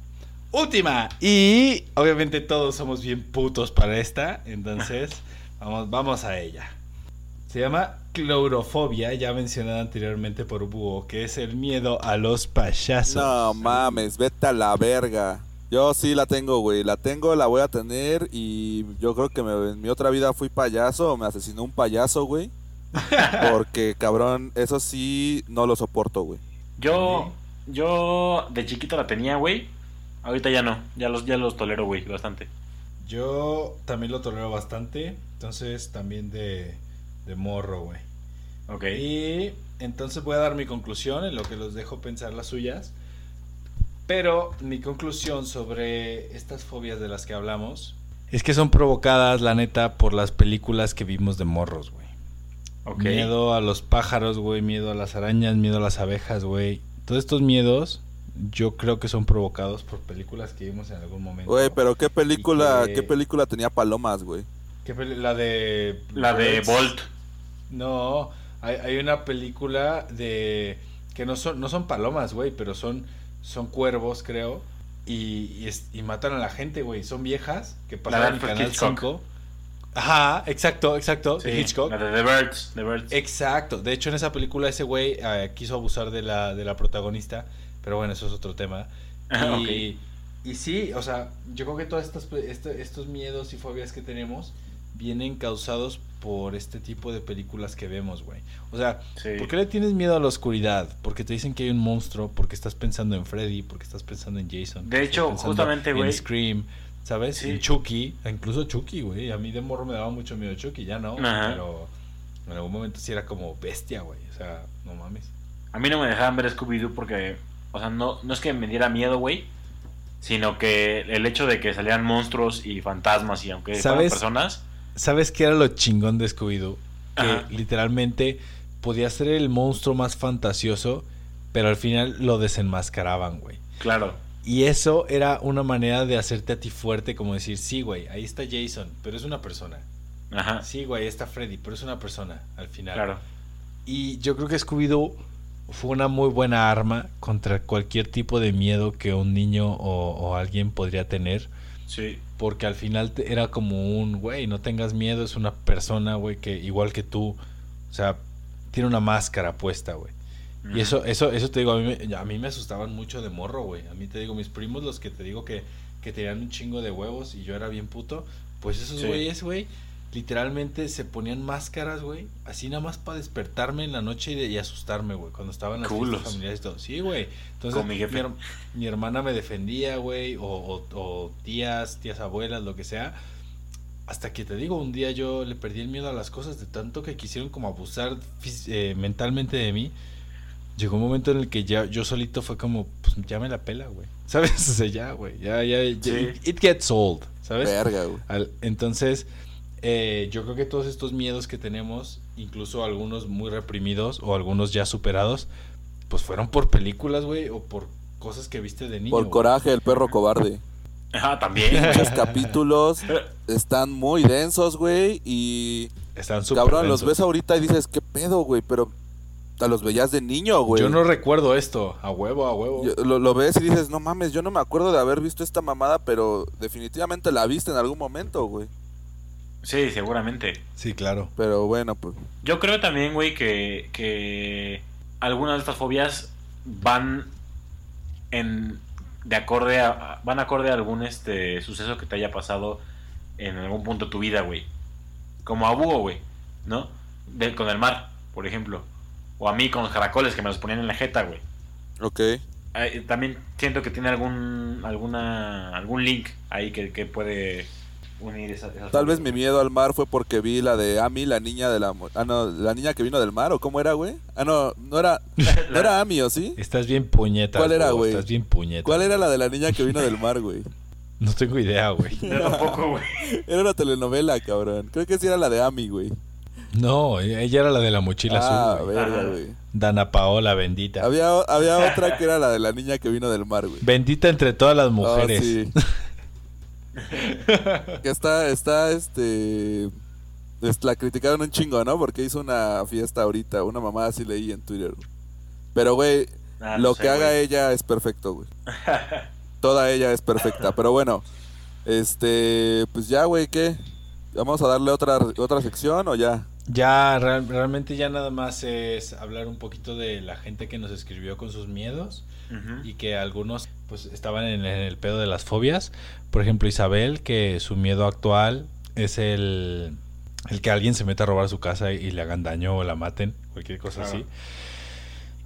Última. Y obviamente todos somos bien putos para esta. Entonces, [LAUGHS] vamos, vamos a ella. Se llama clorofobia, ya mencionada anteriormente por Búho, que es el miedo a los payasos. No mames, vete a la verga. Yo sí la tengo, güey. La tengo, la voy a tener y yo creo que me- en mi otra vida fui payaso o me asesinó un payaso, güey. [LAUGHS] Porque, cabrón, eso sí no lo soporto, güey. Yo, yo de chiquito la tenía, güey. Ahorita ya no. Ya los, ya los tolero, güey, bastante. Yo también lo tolero bastante. Entonces, también de, de morro, güey. Ok. Y entonces voy a dar mi conclusión en lo que los dejo pensar las suyas. Pero mi conclusión sobre estas fobias de las que hablamos es que son provocadas, la neta, por las películas que vimos de morros, güey. Ok. Miedo a los pájaros, güey, miedo a las arañas, miedo a las abejas, güey. Todos estos miedos yo creo que son provocados por películas que vimos en algún momento. Güey, pero ¿qué película, que- qué película tenía palomas, güey? ¿Qué peli- la de... La de Birds? Bolt. No, hay, hay una película de que no son no son palomas, güey, pero son son cuervos, creo, y, y, es- y matan a la gente, güey. Son viejas que pasan en Canal Hitchcock. 5. Ajá, exacto, exacto, Sí, de Hitchcock. La de The Birds. The Birds. Exacto. De hecho, en esa película ese güey eh, quiso abusar de la, de la protagonista. Pero bueno, eso es otro tema. [LAUGHS] Ah, y, y sí, o sea, yo creo que todos estos, este- estos miedos y fobias que tenemos vienen causados por este tipo de películas que vemos, güey. O sea, Sí. ¿por qué le tienes miedo a la oscuridad? Porque te dicen que hay un monstruo, porque estás pensando en Freddy, porque estás pensando en Jason. De hecho, justamente, güey. En Scream, ¿sabes? Sí. En Chucky, incluso Chucky, güey. A mí de morro me daba mucho miedo Chucky, ya no. Ajá. Pero en algún momento sí era como bestia, güey. O sea, no mames. A mí no me dejaban ver Scooby-Doo porque, o sea, no, no es que me diera miedo, güey, sino que el hecho de que salían monstruos y fantasmas y aunque ¿Sabes? personas, ¿Sabes qué era lo chingón de Scooby-Doo? Que Ajá. literalmente podía ser el monstruo más fantasioso, pero al final lo desenmascaraban, güey. claro, Y eso era una manera de hacerte a ti fuerte, como decir, sí, güey, ahí está Jason, pero es una persona. ajá, Sí, güey, ahí está Freddy, pero es una persona al final. claro, Y yo creo que Scooby-Doo fue una muy buena arma contra cualquier tipo de miedo que un niño o, o alguien podría tener. Sí, Porque al final te- era como un, güey, no tengas miedo, es una persona, güey, que igual que tú, o sea, tiene una máscara puesta, güey. Y eso, eso, eso te digo, a mí, me, a mí me asustaban mucho de morro, güey. A mí te digo, mis primos, los que te digo que, que tenían un chingo de huevos y yo era bien puto, pues esos Sí. güeyes, güey, literalmente se ponían máscaras, güey, así nada más para despertarme en la noche y, de- y asustarme, güey, cuando estaban las Culos. familiares y todo. Sí, güey. Entonces, mi jefe. her- mi hermana me defendía, güey, o, o- o tías, tías abuelas, lo que sea. Hasta que te digo, un día yo le perdí el miedo a las cosas de tanto que quisieron como abusar eh, mentalmente de mí. Llegó un momento en el que ya yo solito fue como, pues ya me la pela, güey. [LAUGHS] ¿Sabes? O sea, ya, güey. Ya, ya, ya- Sí. It, it gets old, ¿sabes? Verga, güey. Al- entonces, eh, yo creo que todos estos miedos que tenemos, incluso algunos muy reprimidos o algunos ya superados, pues fueron por películas, güey, o por cosas que viste de niño. Por coraje, el perro cobarde. Ajá, también. Muchos capítulos están muy densos, güey, y Están súper cabrón, los ves ahorita y dices, ¿qué pedo, güey? Pero a los veías de niño, güey. Yo no recuerdo esto, a huevo, a huevo. Yo- lo, lo ves y dices, no mames, yo no me acuerdo de haber visto esta mamada, pero definitivamente la viste en algún momento, güey. Sí, seguramente. Sí, claro. Pero bueno, pues. Yo creo también, güey, que, que algunas de estas fobias van en de acorde a van acorde a algún este suceso que te haya pasado en algún punto de tu vida, güey. Como a Búho, güey, ¿no? De- con el mar, por ejemplo. O a mí con los caracoles que me los ponían en la jeta, güey. Ok. Eh, También siento que tiene algún alguna algún link ahí que, que puede unir esa, esas Tal vez mi miedo al mar fue porque vi la de Ami, la niña de la... Ah, no, la niña que vino del mar, ¿o cómo era, güey? Ah, no, no era, [LAUGHS] no era Ami, ¿o sí? Estás bien puñeta. ¿Cuál era, güey? Estás bien puñeta. ¿Cuál era la de la niña que vino del mar, güey? No tengo idea, güey. [LAUGHS] Yo tampoco, güey. [LAUGHS] Era una telenovela, cabrón. Creo que sí era la de Ami, güey. No, ella era la de la mochila Ah, azul, güey. verga, güey. Dana Paola, bendita. Había, había otra que era la de la niña que vino del mar, güey. Bendita entre todas las mujeres. Oh, sí. Que [LAUGHS] está, está, este... es- La criticaron un chingo, ¿no? Porque hizo una fiesta ahorita, una mamá así leí en Twitter. Pero, güey, Ah, lo sé, que haga güey. ella es perfecto, güey. [LAUGHS] Toda ella es perfecta. Pero bueno, este, pues ya, güey, ¿qué? ¿Vamos a darle otra, otra sección o ya? Ya, real- realmente ya nada más es hablar un poquito de la gente que nos escribió con sus miedos Y que algunos pues estaban en, en el pedo de las fobias. Por ejemplo, Isabel, que su miedo actual es el, el que alguien se meta a robar su casa y, le hagan daño o la maten, cualquier cosa Claro. así.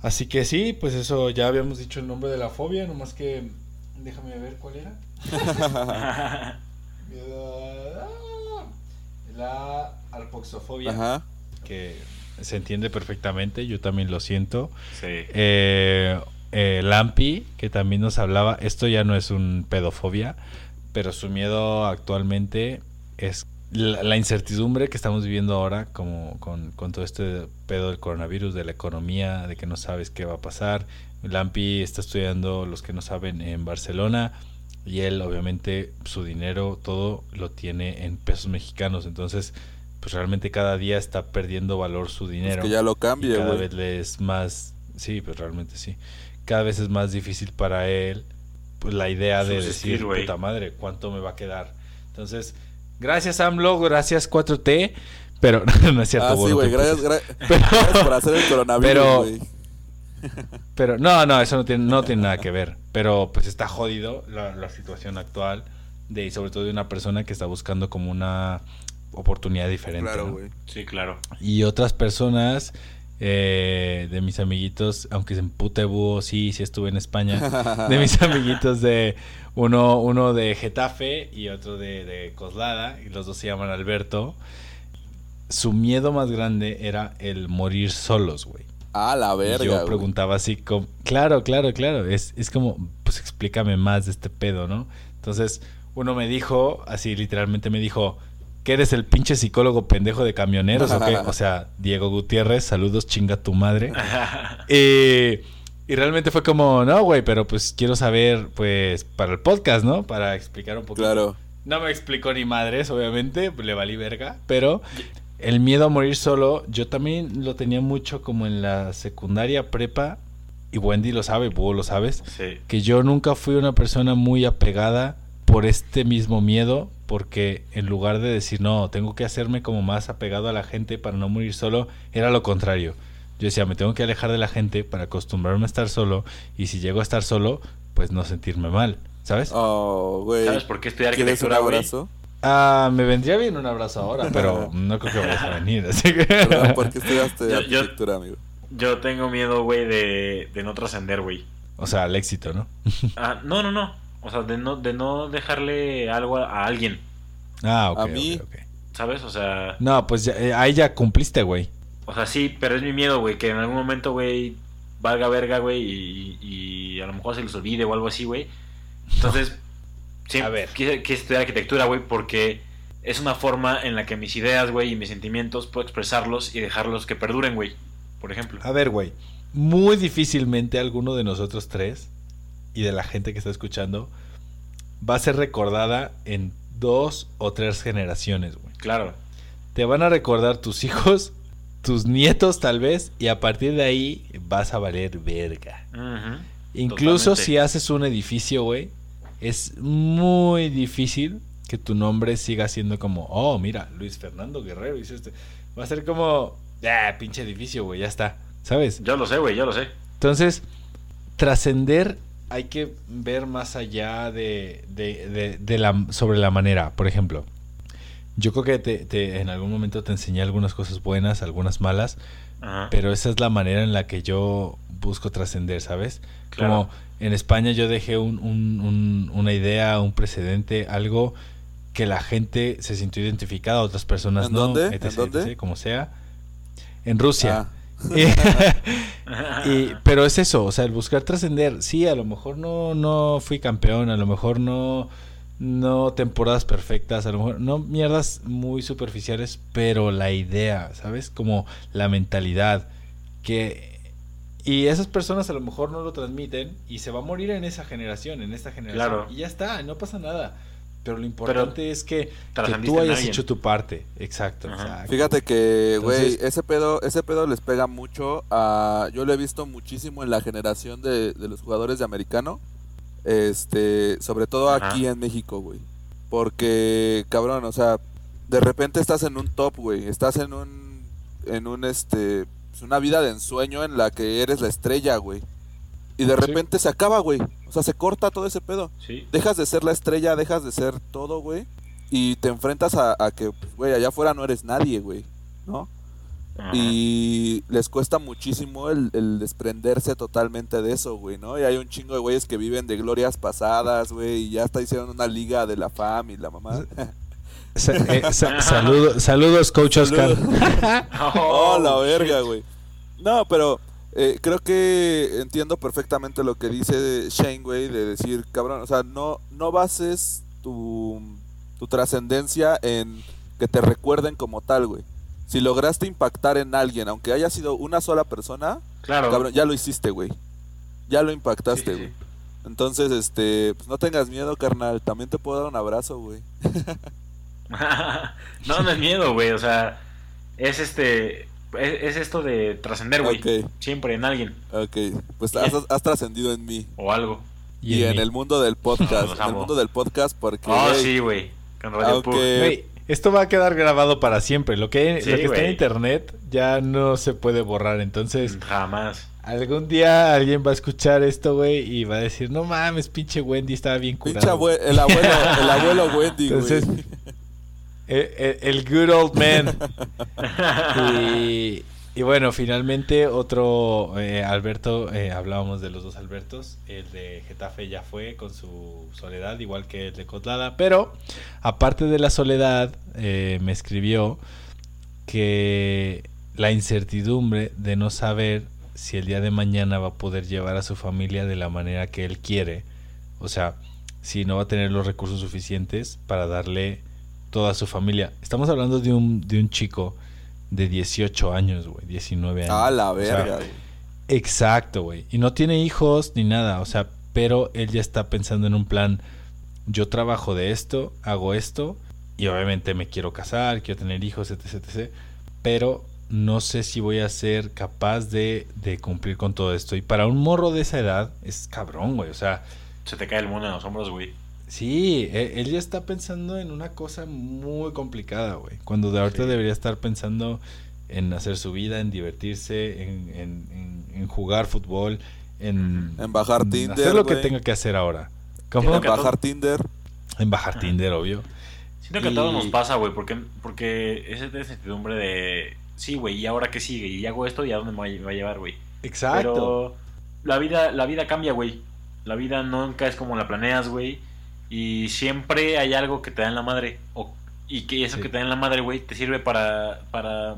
Así que sí, pues eso ya habíamos dicho el nombre de la fobia, nomás que déjame ver cuál era. [LAUGHS] Miedo a- La arpoxofobia, Ajá. que se entiende perfectamente, yo también lo siento. Sí. Eh, eh, Lampi, que también nos hablaba, esto ya no es un pedofobia, pero su miedo actualmente es la, la incertidumbre que estamos viviendo ahora, como con, con todo este pedo del coronavirus, de la economía, de que no sabes qué va a pasar. Lampi está estudiando, los que no saben, en Barcelona. Y él, obviamente, su dinero, todo lo tiene en pesos mexicanos. Entonces, pues realmente cada día está perdiendo valor su Es dinero que ya lo y cambie, cada güey. vez le es más sí pues realmente sí cada vez es más difícil para él pues la idea de Subsistir, decir güey. puta madre cuánto me va a quedar entonces gracias AMLO gracias 4T pero [LAUGHS] no es cierto Ah, sí, güey. Gracias, gra- [LAUGHS] [LAUGHS] Pero- gracias por hacer el coronavirus, Pero- güey. pero no no eso no tiene no tiene nada que ver pero pues está jodido la, la situación actual de y sobre todo de una persona que está buscando como una oportunidad diferente Claro, ¿no? güey. Sí, claro. Y otras personas eh, de mis amiguitos, aunque se empute búho, sí, sí estuve en España. [LAUGHS] De mis amiguitos de uno, uno de Getafe y otro de, de Coslada, y los dos se llaman Alberto. Su miedo más grande era el morir solos, güey. Ah, la Y verga, yo preguntaba así como, claro, claro, claro, es, es como, pues explícame más de este pedo, ¿no? Entonces, uno me dijo, así literalmente me dijo, ¿que eres el pinche psicólogo pendejo de camioneros o qué? [LAUGHS] O sea, Diego Gutiérrez, saludos, chinga tu madre. [LAUGHS] Y, y realmente fue como, no, güey, pero pues quiero saber, pues, para el podcast, ¿no? Para explicar un poquito. Claro. No me explicó ni madres, obviamente, le valí verga, pero el miedo a morir solo, yo también lo tenía mucho como en la secundaria prepa, y Wendy lo sabe, vos lo sabes, Sí. que yo nunca fui una persona muy apegada por este mismo miedo, porque en lugar de decir, no, tengo que hacerme como más apegado a la gente para no morir solo, era lo contrario. Yo decía, me tengo que alejar de la gente para acostumbrarme a estar solo, y si llego a estar solo, pues no sentirme mal, ¿sabes? Oh, güey. ¿Sabes por qué estudiar ¿Quieres un arquitectura, güey? abrazo? Ah, me vendría bien un abrazo ahora, pero [LAUGHS] no creo que vayas a venir, así que... Perdón, ¿por qué estudiaste Yo- yo- arquitectura, amigo? Yo tengo miedo, güey, de, de no trascender, güey. O sea, al éxito, ¿no? Ah, no, no, no. O sea, de no, de no dejarle algo a, a alguien, Ah, ok, A ok, mí- ok. ¿sabes? O sea, No, pues ya, eh, ahí ya cumpliste, güey. o sea, sí, pero es mi miedo, güey, que en algún momento, güey, valga verga, güey, y, y a lo mejor se les olvide o algo así, güey. Entonces, sí, A ver. Quise, quise estudiar arquitectura, güey, porque es una forma en la que mis ideas, güey, y mis sentimientos puedo expresarlos y dejarlos que perduren, güey. Por ejemplo. A ver, güey. Muy difícilmente alguno de nosotros tres y de la gente que está escuchando va a ser recordada en dos o tres generaciones, güey. Claro. Te van a recordar tus hijos, tus nietos tal vez, y a partir de ahí vas a valer verga. Incluso Totalmente. si haces un edificio, güey, es muy difícil que tu nombre siga siendo como, oh, mira, Luis Fernando Guerrero hizo este. Va a ser como, ah, pinche edificio, güey, ya está. ¿Sabes? Yo lo sé, güey, yo lo sé. Entonces, trascender hay que ver más allá de, de- de- de la, sobre la manera. Por ejemplo, yo creo que te, te- en algún momento te enseñé algunas cosas buenas, algunas malas, Ajá. pero esa es la manera en la que yo busco trascender, ¿sabes? Claro. Como en España yo dejé un- un- un- una idea, un precedente, algo que la gente se sintió identificada, otras personas ¿En no, dónde? ¿En etc, dónde? etc, como sea. En Rusia. Ah, [LAUGHS] Y- pero es eso, o sea, el buscar trascender. Sí, a lo mejor no, no fui campeón, a lo mejor no, no temporadas perfectas, a lo mejor no mierdas muy superficiales, pero la idea, ¿sabes? Como la mentalidad. Que. Y esas personas a lo mejor no lo transmiten y se va a morir en esa generación, en esta generación. Claro. Y ya está, no pasa nada. Pero lo importante es que, que tú hayas alguien. hecho tu parte. Exacto. Fíjate que, güey, ese pedo, ese pedo les pega mucho a... Yo lo he visto muchísimo en la generación de, de los jugadores de americano. Este, sobre todo Ajá. aquí en México, güey. Porque, cabrón, o sea, de repente estás en un top, güey. Estás en un, en un, este, pues, una vida de ensueño en la que eres la estrella, güey. Y de Sí. repente se acaba, güey. O sea, se corta todo ese pedo Sí. dejas de ser la estrella, dejas de ser todo, güey. Y te enfrentas a, a que, güey, allá afuera no eres nadie, güey. ¿No? Ajá. Y les cuesta muchísimo el, el desprenderse totalmente de eso, güey, ¿no? Y hay un chingo de güeyes que viven de glorias pasadas, güey, y ya hasta hicieron una liga de la fam y la mamá. [LAUGHS] Sa- eh, sa- saludo- saludos, coach Oscar. [LAUGHS] [LAUGHS] Oh, la verga, güey. No, pero eh, creo que entiendo perfectamente lo que dice Shane, güey, de decir, cabrón, o sea, no, no bases tu, tu trascendencia en que te recuerden como tal, güey. Si lograste impactar en alguien, aunque haya sido una sola persona, Claro. cabrón, ya lo hiciste, güey. Ya lo impactaste, Sí, güey. sí. Entonces, este, pues no tengas miedo, carnal. También te puedo dar un abrazo, güey. [LAUGHS] no, no es miedo, güey. O sea, es este. Es, es esto de trascender, güey. Ok, Siempre en alguien ok. Pues has, has trascendido en mí. o algo. Y, en mí. el mundo del podcast. En el mundo del podcast, porque. Oh, güey, sí, güey. Con Radio Pug. aunque. Güey, esto va a quedar grabado para siempre. Lo que, Sí, lo que está en internet ya no se puede borrar. Entonces, Jamás. algún día alguien va a escuchar esto, güey, y va a decir, no mames, pinche Wendy estaba bien curado. Pinche abue- el abuelo, el abuelo [LAUGHS] Wendy, güey. Entonces, el, good old man. [LAUGHS] Y, y bueno, finalmente otro eh, Alberto, eh, hablábamos de los dos Albertos, el de Getafe ya fue con su soledad, igual que el de Cotlada, pero aparte de la soledad, eh, me escribió que la incertidumbre de no saber si el día de mañana va a poder llevar a su familia de la manera que él quiere, o sea, si no va a tener los recursos suficientes para darle toda su familia. Estamos hablando de un, de un chico de 18 años, güey, 19 años. Ah, la O sea, verga, güey. Exacto, güey. Y no tiene hijos ni nada, o sea, pero él ya está pensando en un plan, yo trabajo de esto, hago esto, y obviamente me quiero casar, quiero tener hijos, etc, etc. Pero no sé si voy a ser capaz de, de cumplir con todo esto. Y para un morro de esa edad, es cabrón, güey. O sea, Se te cae el mundo en los hombros, güey. Sí, e- él ya está pensando en una cosa muy complicada, güey. Cuando de ahorita Sí. debería estar pensando en hacer su vida, en divertirse, en, en- en- en jugar fútbol, en, En bajar en Tinder, Hacer lo que tenga que hacer ahora. En ¿Cómo? Que- bajar Tinder. En bajar Tinder, obvio. Siento que a todos Y- nos pasa, güey, porque, porque es esa incertidumbre de, sí, güey, ¿y ahora qué sigue? ¿Y hago esto y a dónde me va a- me va a llevar, güey? Exacto. Pero la vida, la vida cambia, güey. La vida nunca es como la planeas, güey. Y siempre hay algo que te da en la madre. O, y que eso Sí. que te da en la madre, güey, te sirve para, para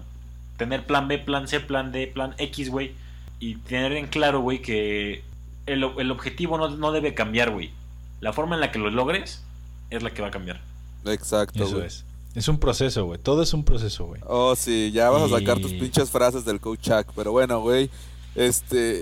tener plan B, plan C, plan D, plan X, güey. Y tener en claro, güey, que el, el objetivo no, no debe cambiar, güey. La forma en la que lo logres es la que va a cambiar. Exacto, Eso es. Es un proceso, güey. Todo es un proceso, güey. Oh, sí, ya vas a sacar tus pinches frases del coach Chuck. Pero bueno, güey. Este.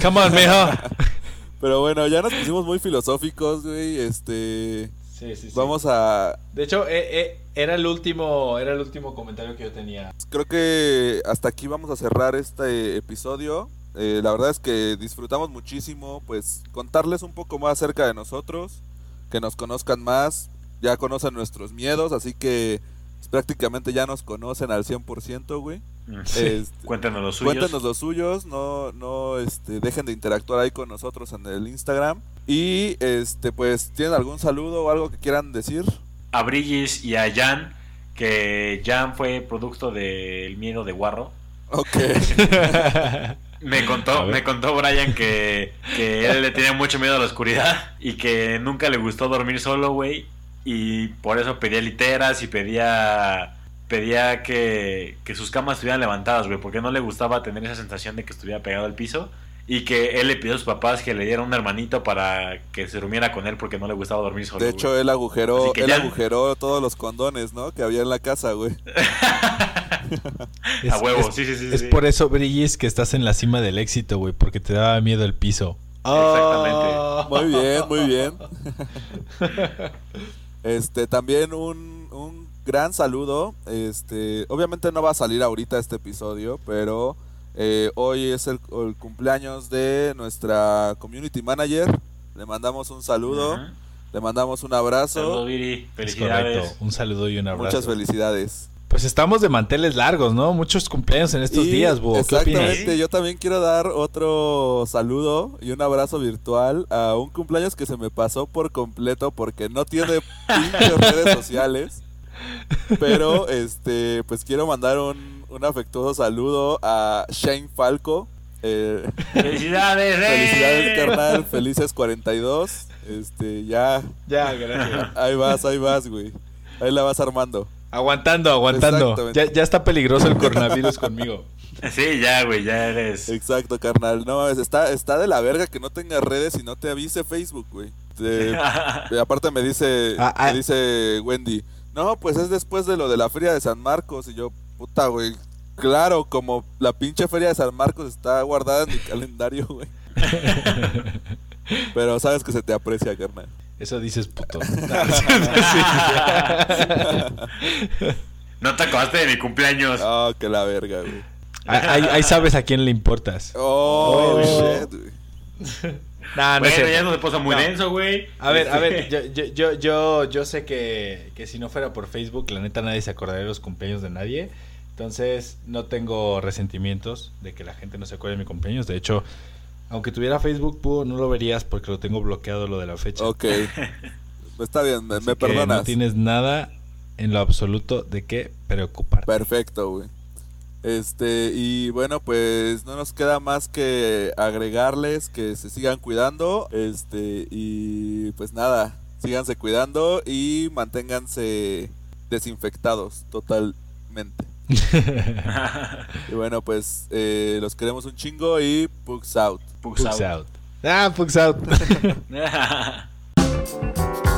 Come on, meja. [LAUGHS] Pero bueno, ya nos pusimos muy filosóficos, güey. Este. Sí, sí, sí. Vamos a. De hecho, eh, eh, era el último, era el último comentario que yo tenía. Creo que hasta aquí vamos a cerrar este episodio. Eh, la verdad es que disfrutamos muchísimo, pues, contarles un poco más acerca de nosotros, que nos conozcan más, ya conocen nuestros miedos, así que pues, prácticamente ya nos conocen al 100%, güey. Sí. Este, Cuéntanos los suyos. Cuéntenos los suyos, no, no este, dejen de interactuar ahí con nosotros en el Instagram. Y este, pues, ¿tienen algún saludo o algo que quieran decir? A Brillis y a Jan, que Jan fue producto del miedo de Guarro. Ok. [LAUGHS] Me contó, me contó Brian que, que él le tenía mucho miedo a la oscuridad y que nunca le gustó dormir solo, güey. Y por eso pedía literas y pedía pedía que, que sus camas estuvieran levantadas, güey, porque no le gustaba tener esa sensación de que estuviera pegado al piso. Y que él le pidió a sus papás que le dieran un hermanito para que se durmiera con él porque no le gustaba dormir solo. De güey. hecho, él agujeró, él ya- agujeró todos los condones, ¿no? Que había en la casa, güey. [LAUGHS] Es- a huevo, es- sí, sí, sí. Es sí. por eso, Brillis, que estás en la cima del éxito, güey, porque te daba miedo el piso. Exactamente. Ah. Muy bien, muy bien. [LAUGHS] Este, también un, un gran saludo. Este, obviamente no va a salir ahorita este episodio, pero eh, hoy es el, el cumpleaños de nuestra community manager. Le mandamos un saludo, le mandamos un abrazo. Saludos, Viri. Es Felicidades. correcto. Un saludo y un abrazo. Muchas felicidades. Pues estamos de manteles largos, ¿no? Muchos cumpleaños en estos Y días, Búho. ¿Qué opinas? Exactamente, yo también quiero dar otro saludo y un abrazo virtual a un cumpleaños que se me pasó por completo porque no tiene [LAUGHS] pinches redes sociales. [LAUGHS] Pero, este, pues quiero mandar un, un afectuoso saludo a Shane Falco. Eh, ¡Felicidades, eh! felicidades, carnal. Felices 42. Este, ya. Ya, gracias. Ahí vas, ahí vas, güey. Ahí la vas armando. Aguantando, aguantando. Ya, ya está peligroso el coronavirus conmigo. Sí, ya, güey, ya eres. Exacto, carnal. No mames, está, está de la verga que no tengas redes y no te avise Facebook, güey. Te- [LAUGHS] aparte me dice, Ah, ah. me dice Wendy, no, pues es después de lo de la feria de San Marcos. Y yo, puta, güey. Claro, como la pinche feria de San Marcos está guardada en mi [LAUGHS] calendario, güey. Pero sabes que se te aprecia, carnal. Eso dices puto. [LAUGHS] [LAUGHS] No te acabaste de mi cumpleaños. Oh, que la verga, güey. ahí, ahí sabes a quién le importas. Oh, Oh. shit, güey. Nah, no bueno, ya no se puso muy No. denso, güey. A ver, a ver, Este, yo, yo, yo, yo, yo sé que, que si no fuera por Facebook, la neta nadie se acordaría de los cumpleaños de nadie. Entonces, no tengo resentimientos de que la gente no se acuerde de mi cumpleaños. De hecho, aunque tuviera Facebook, no lo verías porque lo tengo bloqueado lo de la fecha. Ok. [LAUGHS] Está bien, me, me perdonas. No tienes nada en lo absoluto de qué preocuparte. Perfecto, güey. Este, y bueno, pues no nos queda más que agregarles que se sigan cuidando. Este, y pues nada, síganse cuidando y manténganse desinfectados totalmente. [LAUGHS] Y bueno, pues eh, los queremos un chingo y pugs out. Pugs Pugs out. out. Ah, Pugs out. out. [LAUGHS]